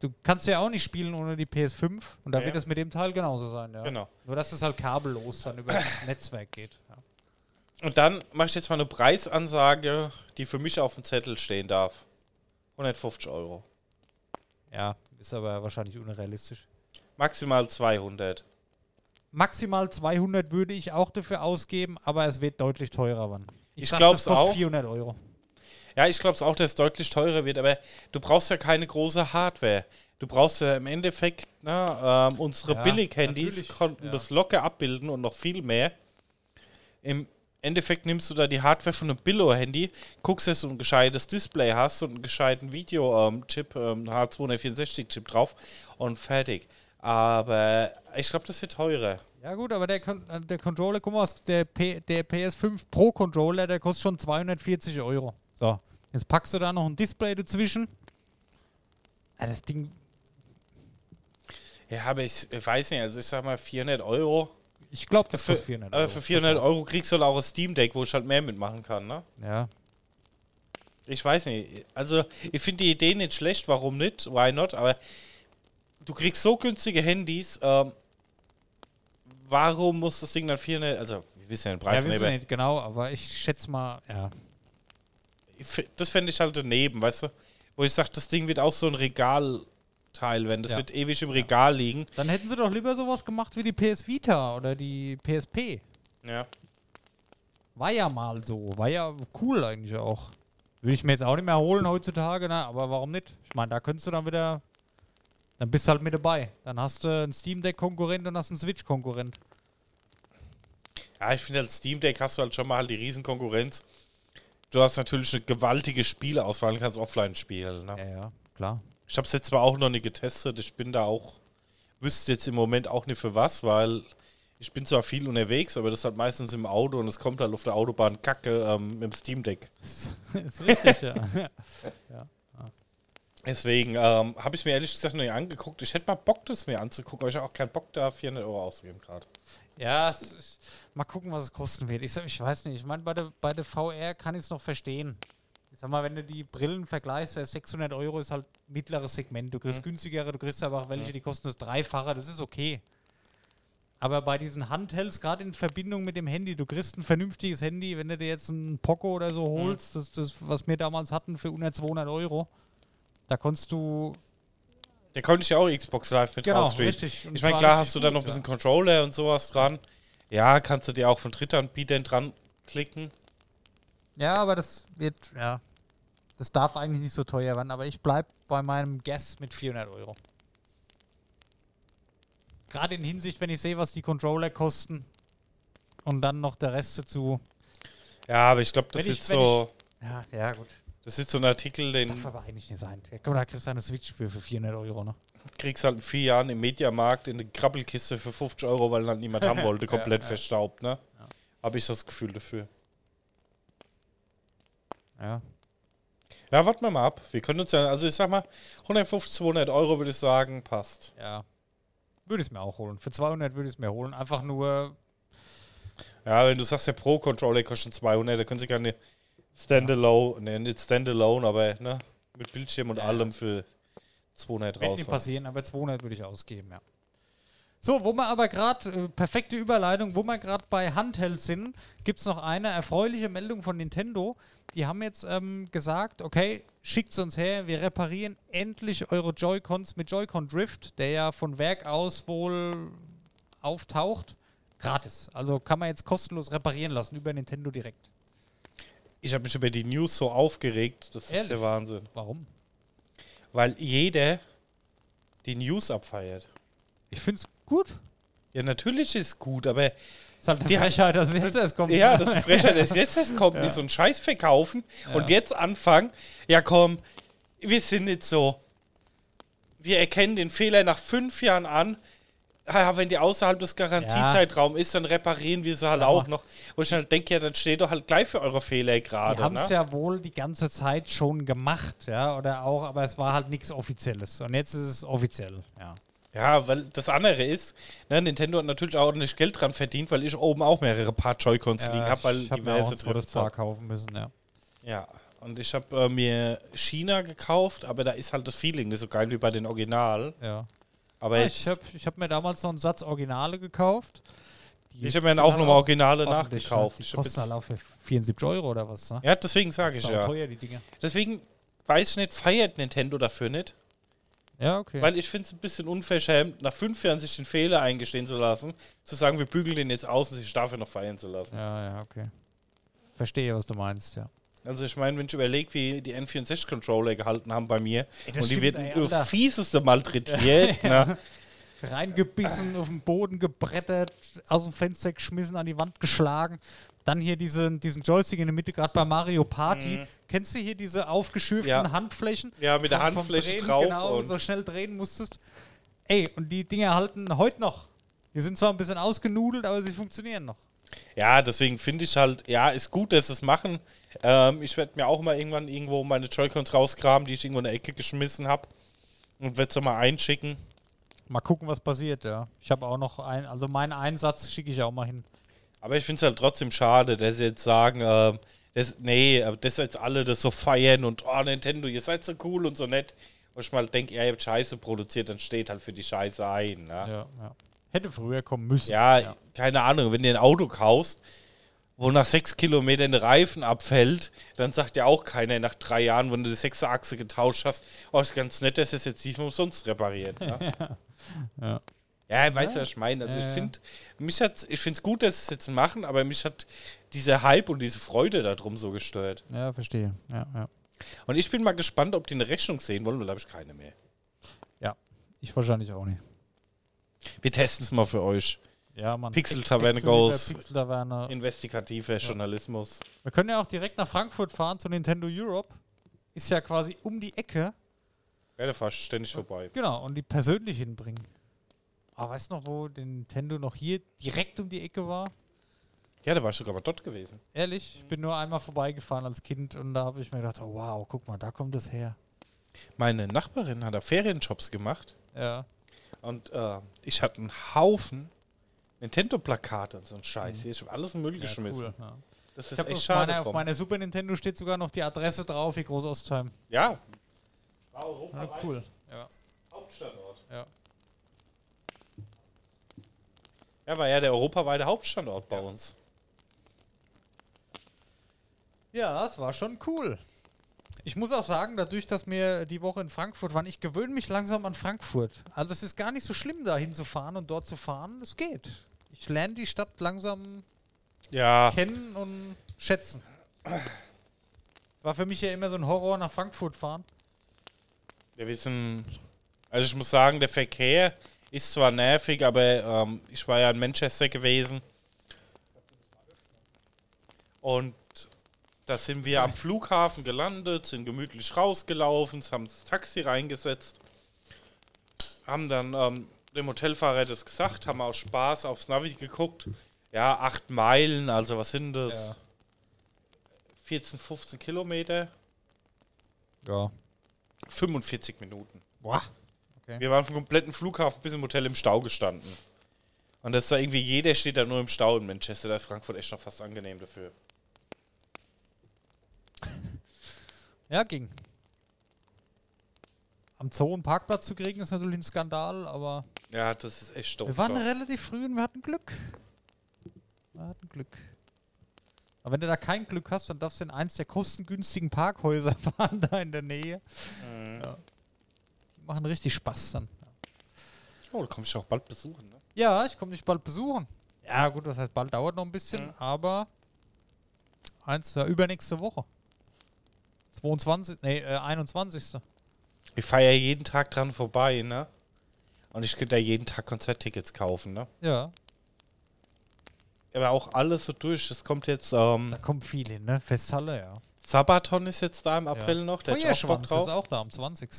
Du kannst ja auch nicht spielen ohne die PS5. Und da Ja, wird ja. es mit dem Teil genauso sein, ja. Genau. Nur, dass es halt kabellos dann über das Netzwerk geht. Und dann mache ich jetzt mal eine Preisansage, die für mich auf dem Zettel stehen darf. 150 Euro. ja, ist aber wahrscheinlich unrealistisch. Maximal 200. Maximal 200 würde ich auch dafür ausgeben, aber es wird deutlich teurer werden. Ich glaub's das kostet auch. 400 Euro. Ja, ich glaube es auch, dass es deutlich teurer wird, aber du brauchst ja keine große Hardware. Du brauchst ja im Endeffekt, na, ähm, unsere Ja, Billig-Handys konnten ja. das locker abbilden und noch viel mehr. Im Endeffekt nimmst du da die Hardware von einem Billo-Handy, guckst, dass du ein gescheites Display hast und einen gescheiten Video-Chip, ähm, H264-Chip drauf und fertig. Aber ich glaube, das wird teurer. Ja gut, aber der, Con äh, der Controller, guck mal, der, P der PS5 Pro Controller, der kostet schon 240 Euro. So, jetzt packst du da noch ein Display dazwischen. Ja, das Ding, Ja, aber ich, ich weiß nicht, also ich sag mal 400 Euro. Ich glaube, das Für, kostet 400 aber Euro. für 400 Euro kriegst du halt auch ein Steam Deck, wo ich halt mehr mitmachen kann, ne? Ja, Ich weiß nicht. Also, ich finde die Idee nicht schlecht, warum nicht? Why not? Aber du kriegst so günstige Handys, ähm, warum muss das Ding dann 400, also wir wissen ja den Preis ja, wissen nicht, wir aber nicht genau, aber ich schätze mal, ja. das fände ich halt daneben, weißt du? Wo ich sage, das Ding wird auch so ein Regalteil werden, das Ja. wird ewig im Regal liegen. Dann hätten sie doch lieber sowas gemacht wie die PS Vita oder die PSP. Ja. War ja mal so. War ja cool eigentlich auch. Würde ich mir jetzt auch nicht mehr holen heutzutage, ne? aber warum nicht? Ich meine, da könntest du dann wieder. Dann bist du halt mit dabei. Dann hast du einen Steam Deck-Konkurrent und hast einen Switch-Konkurrent. Ja, ich finde, als Steam Deck hast du halt schon mal halt die Riesenkonkurrenz. Du hast natürlich eine gewaltige Spieleauswahl und kannst offline spielen. Ne? Ja, ja, klar. Ich habe es jetzt zwar auch noch nicht getestet, ich bin da auch, wüsste jetzt im Moment auch nicht für was, weil ich bin zwar viel unterwegs, aber das halt meistens im Auto und es kommt halt auf der Autobahn Kacke ähm, dem Steam Deck. ist richtig, ja. Deswegen ähm, habe ich mir ehrlich gesagt noch nicht angeguckt. Ich hätte mal Bock, das mir anzugucken, aber ich habe auch keinen Bock, da 400 Euro auszugeben gerade. Ja, ist, mal gucken, was es kosten wird. Ich, ich weiß nicht. Ich meine, bei der, bei der VR kann ich es noch verstehen. Ich sag mal, wenn du die Brillen vergleichst, der 600 Euro ist halt mittleres Segment. Du kriegst günstigere, du kriegst aber auch welche, die kosten das Dreifache. Das ist okay. Aber bei diesen Handhelds, gerade in Verbindung mit dem Handy, du kriegst ein vernünftiges Handy, wenn du dir jetzt ein Poco oder so holst, das, das, was wir damals hatten, für unter 200 Euro, da konntest du Da konnte ich ja auch Xbox Live mit Genau, drauf streamen. richtig. Und Ich meine, klar hast du da noch ein bisschen Controller und sowas dran. Ja, kannst du dir auch von Drittanbietern dran klicken. Ja, aber das wird, ja. Das darf eigentlich nicht so teuer werden, aber ich bleib bei meinem Guess mit 400 Euro. Gerade in Hinsicht, wenn ich sehe, was die Controller kosten und dann noch der Rest dazu. Ja, aber ich glaube, das ich- ist so, Ja, ja, gut. das ist so ein Artikel, den Darf aber eigentlich nicht sein. Ja, guck mal, da kriegst du eine Switch für, für 400 Euro, ne? kriegst halt in vier Jahren im Mediamarkt in eine Krabbelkiste für 50 Euro, weil halt niemand haben wollte, komplett ja. verstaubt, ne? Habe ich das Gefühl dafür. Ja. Ja, warten wir mal ab. Wir können uns ja, also ich sag mal, 150, 200 Euro würde ich sagen, passt. Ja. Würde ich es mir auch holen. Für 200 würde ich es mir holen. Einfach nur, Ja, wenn du sagst, der Pro-Controller kostet 200, da können sie gerne Standalone, ne, nicht Standalone, aber ne, mit Bildschirm und Ja. allem für 200 Wird nicht raus. passieren, aber 200 würde ich ausgeben, ja. So, wo wir aber gerade, äh, perfekte Überleitung, wo wir gerade bei Handhelds sind, gibt es noch eine erfreuliche Meldung von Nintendo. Die haben jetzt ähm, gesagt, okay, schickt uns her, wir reparieren endlich eure Joy-Cons mit Joy-Con Drift, der ja von Werk aus wohl auftaucht. Gratis. Also kann man jetzt kostenlos reparieren lassen über Nintendo direkt. Ich habe mich über die News so aufgeregt, das ist Ehrlich? der Wahnsinn. Warum? Weil jeder die News abfeiert. Ich finde es gut. Ja, natürlich ist gut, aber Ist halt eine Die- Frechheit, dass es jetzt erst kommt. ja, das ist frecher, dass jetzt erst kommt, Ja. nicht so einen Scheiß verkaufen Ja. und jetzt anfangen. Ja, komm, wir sind nicht so. Wir erkennen den Fehler nach fünf Jahren an. Ja, wenn die außerhalb des Garantiezeitraums ist, dann reparieren wir sie halt auch noch. Wo ich halt denke, ja, dann steht doch halt gleich für eure Fehler Die gerade. haben Ne? es ja wohl die ganze Zeit schon gemacht, ja, oder auch, aber es war halt nichts Offizielles. Und jetzt ist es offiziell, ja. Ja, weil das andere ist, ne, Nintendo hat natürlich auch ordentlich Geld dran verdient, weil ich oben auch mehrere Paar Joy-Cons liegen habe, weil ich mir auch diverse ein zweites Drifts Paar hab. kaufen müssen, ja. Ja, und ich habe äh, mir China gekauft, aber da ist halt das Feeling nicht so geil wie bei den Original. ja. Aber Ah, jetzt, ich habe ich hab mir damals noch einen Satz Originale gekauft. Die ich habe mir dann auch nochmal Originale nachgekauft. Ich Die hab kosten halt auch für 74 Euro oder was, ne? ja, deswegen sage Das ich auch ja. teuer, die Dinge. Deswegen weiß ich nicht, feiert Nintendo dafür nicht. Ja, okay. Weil ich finde es ein bisschen unverschämt, nach fünf Jahren sich den Fehler eingestehen zu lassen, zu sagen, wir bügeln den jetzt aus und sich dafür noch feiern zu lassen. ja, ja, okay. Verstehe, was du meinst, ja. Also ich meine, wenn ich überlege, wie die N64-Controller gehalten haben bei mir Ey, das und die werden über Alter. fieseste malträtiert, ne? reingebissen, auf den Boden gebrettert, aus dem Fenster geschmissen, an die Wand geschlagen. Dann hier diesen, diesen Joystick in der Mitte, gerade bei Mario Party. Kennst du hier diese aufgeschürften Ja. Handflächen? Ja, mit der Vom- vom Handfläche Drehen, drauf Genau, und- so schnell drehen musstest. Ey, und die Dinger halten heute noch. Die sind zwar ein bisschen ausgenudelt, aber sie funktionieren noch. Ja, deswegen finde ich halt, ja, ist gut, dass sie es machen. Ähm, ich werde mir auch mal irgendwann irgendwo meine Joy-Cons rauskramen, die ich irgendwo in der Ecke geschmissen habe. Und werde sie mal einschicken. Mal gucken, was passiert, ja. Ich habe auch noch einen, also meinen Einsatz schicke ich auch mal hin. Aber ich finde es halt trotzdem schade, dass sie jetzt sagen, ähm, das, nee, dass jetzt alle das so feiern und oh, Nintendo, ihr seid so cool und so nett. Wo ich mal denke, ihr habt Scheiße produziert, dann steht halt für die Scheiße ein. Ne? Ja, ja. Hätte früher kommen müssen. Ja, keine Ahnung, wenn du ein Auto kaufst, wo nach sechs Kilometern der Reifen abfällt, dann sagt ja auch keiner nach drei Jahren, wenn du die sechste Achse getauscht hast, oh, ist ganz nett, dass es jetzt nicht umsonst repariert. Ne? Ja. Ja, ich weiß, was ich meine. Also Ja, ich ja. finde, mich hat, ich finde es gut, dass sie es jetzt machen, aber mich hat dieser Hype und diese Freude darum so gestört. Ja, verstehe. Ja, ja. Und ich bin mal gespannt, ob die eine Rechnung sehen wollen, weil da habe ich keine mehr. Ja, ich wahrscheinlich auch nicht. Wir testen es mal für euch. Ja, Mann. Pixel-Taverne Exklusiver goes. Pixel-Taverne. Investigativer Journalismus. Wir können ja auch direkt nach Frankfurt fahren zu Nintendo Europe. Ist ja quasi um die Ecke. Ja, da fahrst du ständig vorbei. Genau, und die persönlich hinbringen. Aber weißt du noch, wo der Nintendo noch hier direkt um die Ecke war? Ja, da war ich sogar mal dort gewesen. Ehrlich, ich bin nur einmal vorbeigefahren als Kind und da habe ich mir gedacht, oh wow, guck mal, da kommt es her. Meine Nachbarin hat da Ferienjobs gemacht Ja. und äh, ich hatte einen Haufen Nintendo-Plakate und so ein Scheiß. Ich habe alles Mögliche ja geschmissen. cool. Ja. Das Ich ist hab echt auf, schade meiner, auf meiner Super Nintendo steht sogar noch die Adresse drauf, wie Groß-Ostheim. Ja. Ja, cool. Ja. Hauptstandort. Ja. Ja, war ja der europaweite Hauptstandort bei uns. Ja, es war schon cool. Ich muss auch sagen, dadurch, dass wir die Woche in Frankfurt waren, ich gewöhne mich langsam an Frankfurt. Also es ist gar nicht so schlimm, da hinzufahren und dort zu fahren. Es geht. Ich lerne die Stadt langsam Ja. kennen und schätzen. War für mich ja immer so ein Horror, nach Frankfurt fahren. Wir wissen, also ich muss sagen, der Verkehr ist zwar nervig, aber ähm, ich war ja in Manchester gewesen. Und da sind wir am Flughafen gelandet, sind gemütlich rausgelaufen, haben das Taxi reingesetzt, haben dann ähm, dem Hotelfahrer das gesagt, haben auch Spaß aufs Navi geguckt. Ja, acht Meilen, also was sind das? Ja. 14, 15 Kilometer, Ja. 45 Minuten. Boah. Wir waren vom kompletten Flughafen bis im Hotel im Stau gestanden. Und das ist da irgendwie, jeder steht da nur im Stau in Manchester. Da ist Frankfurt echt noch fast angenehm dafür. Ja, ging. Am Zoo einen Parkplatz zu kriegen, ist natürlich ein Skandal, aber Ja, das ist echt doof. wir waren da. relativ früh und wir hatten Glück. Wir hatten Glück. Aber wenn du da kein Glück hast, dann darfst du in eins der kostengünstigen Parkhäuser fahren, da in der Nähe. Mhm. Ja. Machen richtig Spaß dann. Oh, da komm ich auch bald besuchen. Ne? Ja, ich komme dich bald besuchen. Ja, gut, das heißt, bald dauert noch ein bisschen, Mhm. aber eins, ja, übernächste Woche. 22, nee, äh, 21. Ich fahre ja jeden Tag dran vorbei, ne? Und ich könnte da jeden Tag Konzerttickets kaufen, ne? Ja, Aber auch alles so durch. Es kommt jetzt, ähm, da kommt viel hin, ne? Festhalle, ja. Sabaton ist jetzt da im April ja. noch. Der Feuerschwanz ist auch da am 20.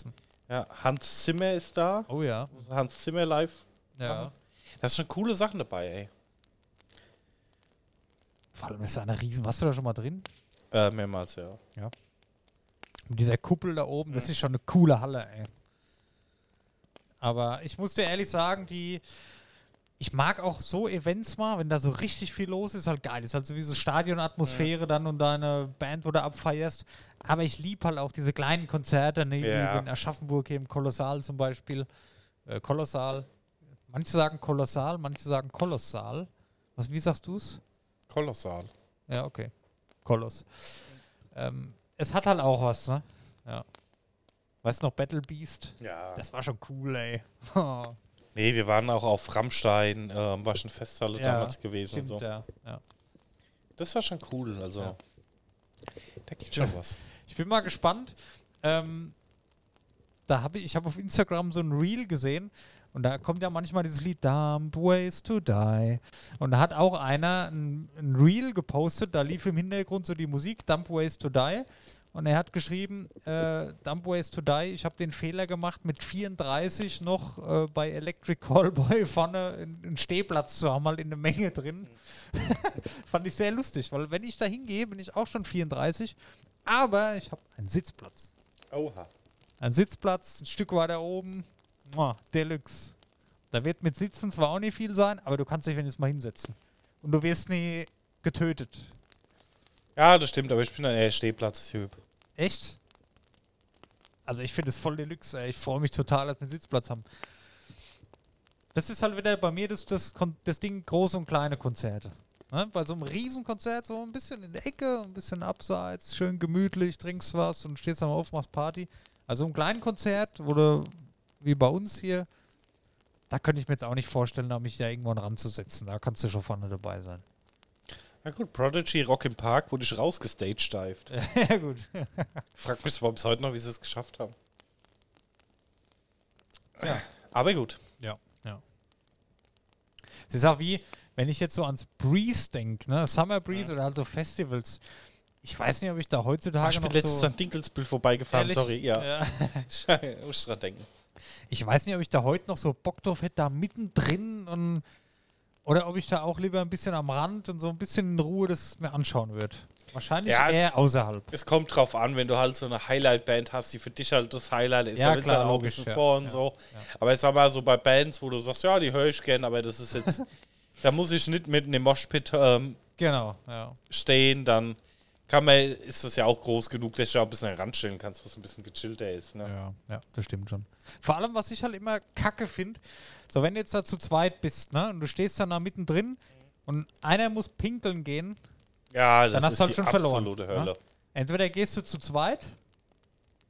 Ja, Hans Zimmer ist da. Oh ja. Hans Zimmer live. Ja. Da ist schon coole Sachen dabei, ey. Vor allem ist da eine Riesen. Warst du da schon mal drin? Äh, mehrmals, ja. Mit dieser Kuppel da oben, das ist schon eine coole Halle, ey. Aber ich muss dir ehrlich sagen, die. Ich mag auch so Events mal, wenn da so richtig viel los ist, halt geil. Ist halt so wie so Stadionatmosphäre dann und deine Band, wo du abfeierst. Aber ich liebe halt auch diese kleinen Konzerte, ne, Ja. wie in Aschaffenburg hier im Kolossal zum Beispiel. Äh, Kolossal. Manche sagen Kolossal, manche sagen Kolossal. Was, wie sagst du's? Kolossal. Ja, okay. Koloss. Ähm, es hat halt auch was, ne? Ja. Weißt du noch, Battle Beast? Ja. Das war schon cool, ey. Nee, wir waren auch auf Rammstein, ähm, war schon Festhalle Ja, damals gewesen Stimmt, und so. ja. ja. Das war schon cool, also. Ja. Da gibt schon was. Ich bin mal gespannt. Ähm, da habe ich, ich habe auf Instagram so ein Reel gesehen und da kommt ja manchmal dieses Lied Dumb Ways to Die. Und da hat auch einer ein, ein Reel gepostet, da lief im Hintergrund so die Musik Dumb Ways to Die. Und er hat geschrieben, äh, Dumb Ways to Die, ich habe den Fehler gemacht, mit 34 noch äh, bei Electric Callboy vorne einen Stehplatz zu haben, halt in der Menge drin. Fand ich sehr lustig, weil wenn ich da hingehe, bin ich auch schon 34, aber ich habe einen Sitzplatz. Oha. Ein Sitzplatz, ein Stück weiter oben, Mua, Deluxe. Da wird mit Sitzen zwar auch nicht viel sein, aber du kannst dich wenigstens mal hinsetzen. Und du wirst nie getötet. Ja, das stimmt, aber ich bin eher Stehplatztyp. Echt? Also ich finde es voll Deluxe, ey. Ich freue mich total, dass wir einen Sitzplatz haben. Das ist halt wieder bei mir das, das, das Ding große und kleine Konzerte. Ne? Bei so einem Riesenkonzert so ein bisschen in der Ecke, ein bisschen abseits, schön gemütlich, trinkst was und stehst dann auf, machst Party. Also ein kleines Konzert, wo du, wie bei uns hier, da könnte ich mir jetzt auch nicht vorstellen, da mich da irgendwann ranzusetzen. Da kannst du schon vorne dabei sein. Na gut, Prodigy Rock im Park wurde ich rausgestagedived. ja, gut. Frag mich bis heute noch, wie sie es geschafft haben. Ja. Aber gut. Ja, ja. Es ist auch wie, wenn ich jetzt so ans Breeze denke, ne? Summer Breeze oder also Festivals. Ich weiß nicht, ob ich da heutzutage ich bin noch letztens so... an Dinkelsbild vorbeigefahren, Ehrlich? sorry. Ja. Ja. Muss ich dran denken. Ich weiß nicht, ob ich da heute noch so Bock drauf hätte, da mittendrin und oder ob ich da auch lieber ein bisschen am Rand und so ein bisschen in Ruhe das mir anschauen würde. Wahrscheinlich Ja, es- eher außerhalb. Es kommt drauf an, wenn du halt so eine Highlight-Band hast, die für dich halt das Highlight ist, Ja, du klar, halt auch ein logisch, bisschen ja. vor und Ja, so. Aber ich sag mal so bei Bands, wo du sagst, ja, die höre ich gern, aber das ist jetzt, da muss ich nicht mitten im Moshpit ähm, Genau, stehen, dann kann man, ist das ja auch groß genug, dass du auch ein bisschen ranstellen kannst, was ein bisschen gechillter ist. Ne? Ja, ja, das stimmt schon. Vor allem, was ich halt immer kacke finde, so wenn du jetzt da zu zweit bist, ne, und du stehst dann da mittendrin und einer muss pinkeln gehen, Ja, das Dann hast ist du halt schon verloren, ne? Entweder gehst du zu zweit,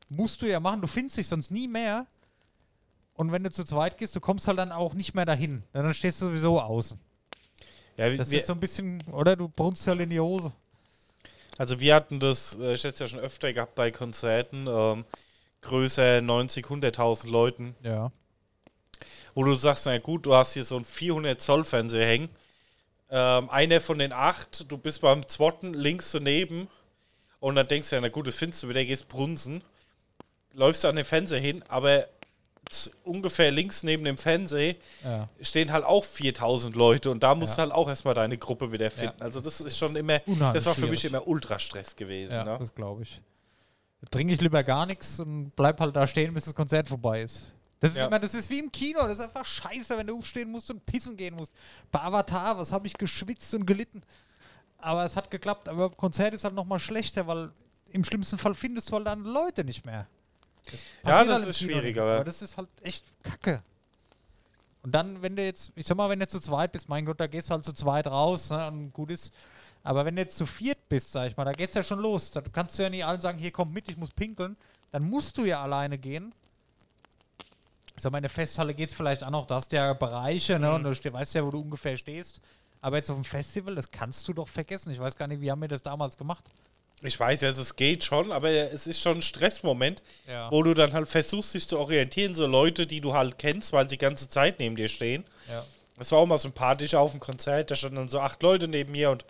musst du ja machen, du findest dich sonst nie mehr. Und wenn du zu zweit gehst, du kommst halt dann auch nicht mehr dahin. Dann stehst du sowieso außen. Ja, Das ist so ein bisschen, oder du brunst halt in die Hose. also wir hatten das, äh, ich hätte es ja schon öfter gehabt bei Konzerten, ähm, größer 90, 100.000 Leuten, Ja. Wo du sagst, na gut, du hast hier so ein 400 Zoll Fernseher hängen, ähm, einer von den acht, du bist beim zweiten links daneben und dann denkst du ja, na gut, das findest du wieder, gehst brunsen, läufst an den Fernseher hin, aber ungefähr links neben dem Fernseher Ja. stehen halt auch 4000 Leute und da musst Ja. du halt auch erstmal deine Gruppe wieder finden. Ja, also das, das ist schon immer, das war für mich immer Ultrastress gewesen. Ja, ne? das glaube ich. Trinke ich lieber gar nichts und bleib halt da stehen, bis das Konzert vorbei ist. Das ist Ja. immer, das ist wie im Kino, das ist einfach scheiße, wenn du aufstehen musst und pissen gehen musst. Bei Avatar, was habe ich geschwitzt und gelitten. Aber es hat geklappt, aber Konzert ist halt nochmal schlechter, weil im schlimmsten Fall findest du halt dann Leute nicht mehr. Das Ja, das halt ist schwierig, aber- aber das ist halt echt kacke. Und dann, wenn du jetzt, ich sag mal, wenn du zu zweit bist, mein Gott, da gehst du halt zu zweit raus ne, und gut ist. Aber wenn du jetzt zu viert bist, sag ich mal, da geht's ja schon los. Da kannst du ja nicht allen sagen, hier komm mit, ich muss pinkeln. Dann musst du ja alleine gehen. Ich sag mal, in der Festhalle geht's vielleicht auch noch, da hast du ja Bereiche, ne, und du weißt ja, wo du ungefähr stehst. Aber jetzt auf dem Festival, das kannst du doch vergessen. Ich weiß gar nicht, wie haben wir das damals gemacht? Ich weiß ja, es geht schon, aber es ist schon ein Stressmoment, Ja. wo du dann halt versuchst, dich zu orientieren, so Leute, die du halt kennst, weil sie die ganze Zeit neben dir stehen. ja. Das war auch mal sympathisch auf dem Konzert, da standen dann so acht Leute neben mir und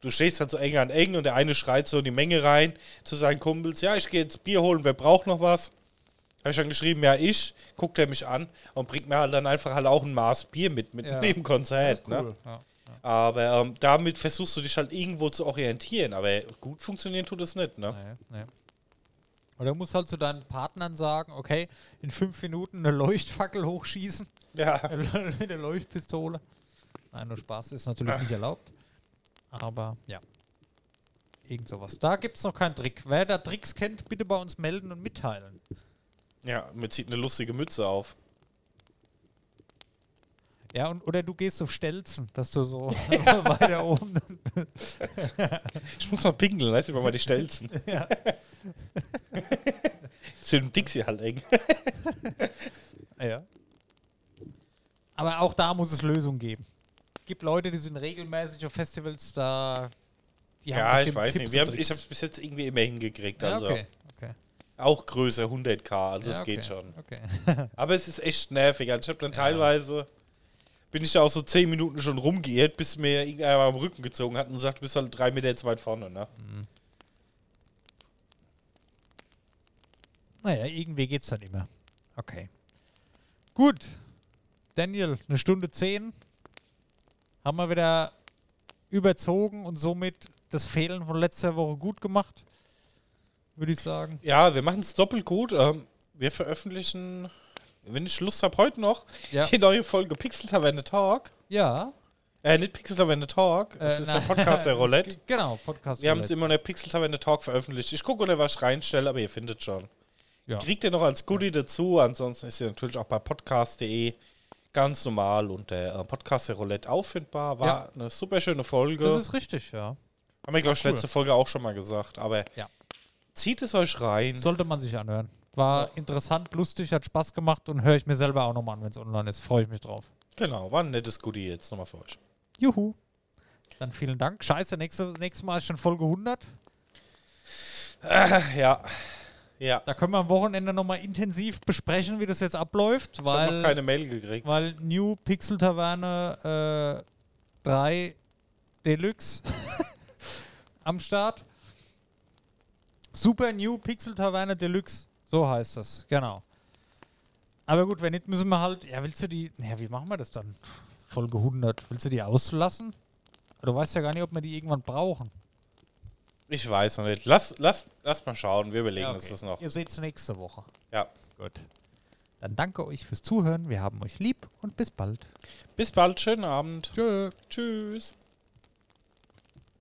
du stehst dann so eng an eng und der eine schreit so in die Menge rein zu seinen Kumpels, ja, ich gehe jetzt Bier holen, wer braucht noch was? Habe ich dann geschrieben, ja, ich, guckt er mich an und bringt mir halt dann einfach halt auch ein Maß Bier mit, mit Ja. neben Konzert. Ne? Cool. Ja. Aber ähm, damit versuchst du dich halt irgendwo zu orientieren, aber gut funktionieren tut es nicht, ne? Nee, nee. Oder du musst halt zu deinen Partnern sagen, okay, in fünf Minuten eine Leuchtfackel hochschießen Ja. mit der Leuchtpistole. Nein, nur Spaß ist natürlich nicht erlaubt. Aber ja. Irgend sowas. Da gibt es noch keinen Trick. Wer da Tricks kennt, bitte bei uns melden und mitteilen. Ja, mir zieht eine lustige Mütze auf. Ja, und, oder du gehst auf Stelzen, dass du so weiter oben. Ich muss mal pinkeln, weißt du, mal die Stelzen. ja. Sind Dixie halt eng. ja. Aber auch da muss es Lösungen geben. Es gibt Leute, die sind regelmäßig auf Festivals da. Ja, ich weiß Tipps nicht. Haben, ich habe es bis jetzt irgendwie immer hingekriegt. Ja, Also okay. okay. Auch größer 100k, also Ja, es okay. geht schon. Okay. Aber es ist echt nervig. Also ich habe dann teilweise, bin ich da auch so 10 Minuten schon rumgeirrt, bis mir irgendeiner am Rücken gezogen hat und sagt, du bist halt drei Meter zu weit vorne. Ne? Naja, irgendwie geht's dann immer. Okay. Gut. Daniel, eine Stunde zehn. Haben wir wieder überzogen und somit das Fehlen von letzter Woche gut gemacht. Würde ich sagen. Ja, wir machen es doppelt gut. Ähm, wir veröffentlichen, wenn ich Lust habe, heute noch Ja. die neue Folge Pixel Taverne Talk. Ja. Äh, nicht Pixel Taverne Talk, es Äh, ist der na- Podcast der Roulette. Genau, Podcast. Wir haben es immer in der Pixel Taverne Talk veröffentlicht. Ich gucke, oder was ich reinstelle, aber ihr findet schon. Ja. Kriegt ihr noch als Goodie dazu. Ansonsten ist ihr natürlich auch bei podcast.de ganz normal unter äh, Podcast der Roulette auffindbar. War Ja. eine super schöne Folge. Das ist richtig, ja. Haben wir, glaube ich, cool. letzte Folge auch schon mal gesagt. Aber Ja. Zieht es euch rein. Sollte man sich anhören. War interessant, lustig, hat Spaß gemacht und höre ich mir selber auch nochmal an, wenn es online ist. Freue ich mich drauf. Genau, war ein nettes Goodie jetzt nochmal für euch. Juhu. Dann vielen Dank. Scheiße, nächste, nächstes Mal ist schon Folge 100. Ja. Ja. Da können wir am Wochenende nochmal intensiv besprechen, wie das jetzt abläuft, Ich habe noch weil, keine Mail gekriegt. weil New Pixel Taverne äh, 3 Deluxe am Start. Super New Pixel Taverne Deluxe, so heißt das, genau. Aber gut, wenn nicht, müssen wir halt, ja, willst du die, ja, wie machen wir das dann? Folge 100, willst du die auslassen? Du weißt ja gar nicht, ob wir die irgendwann brauchen. Ich weiß noch nicht. Lass, lass, lass mal schauen. Wir überlegen Ja, uns okay. das noch. Ihr seht es nächste Woche. Ja. Gut. Dann danke euch fürs Zuhören. Wir haben euch lieb und bis bald. Bis bald. Schönen Abend. Tschö. Tschüss.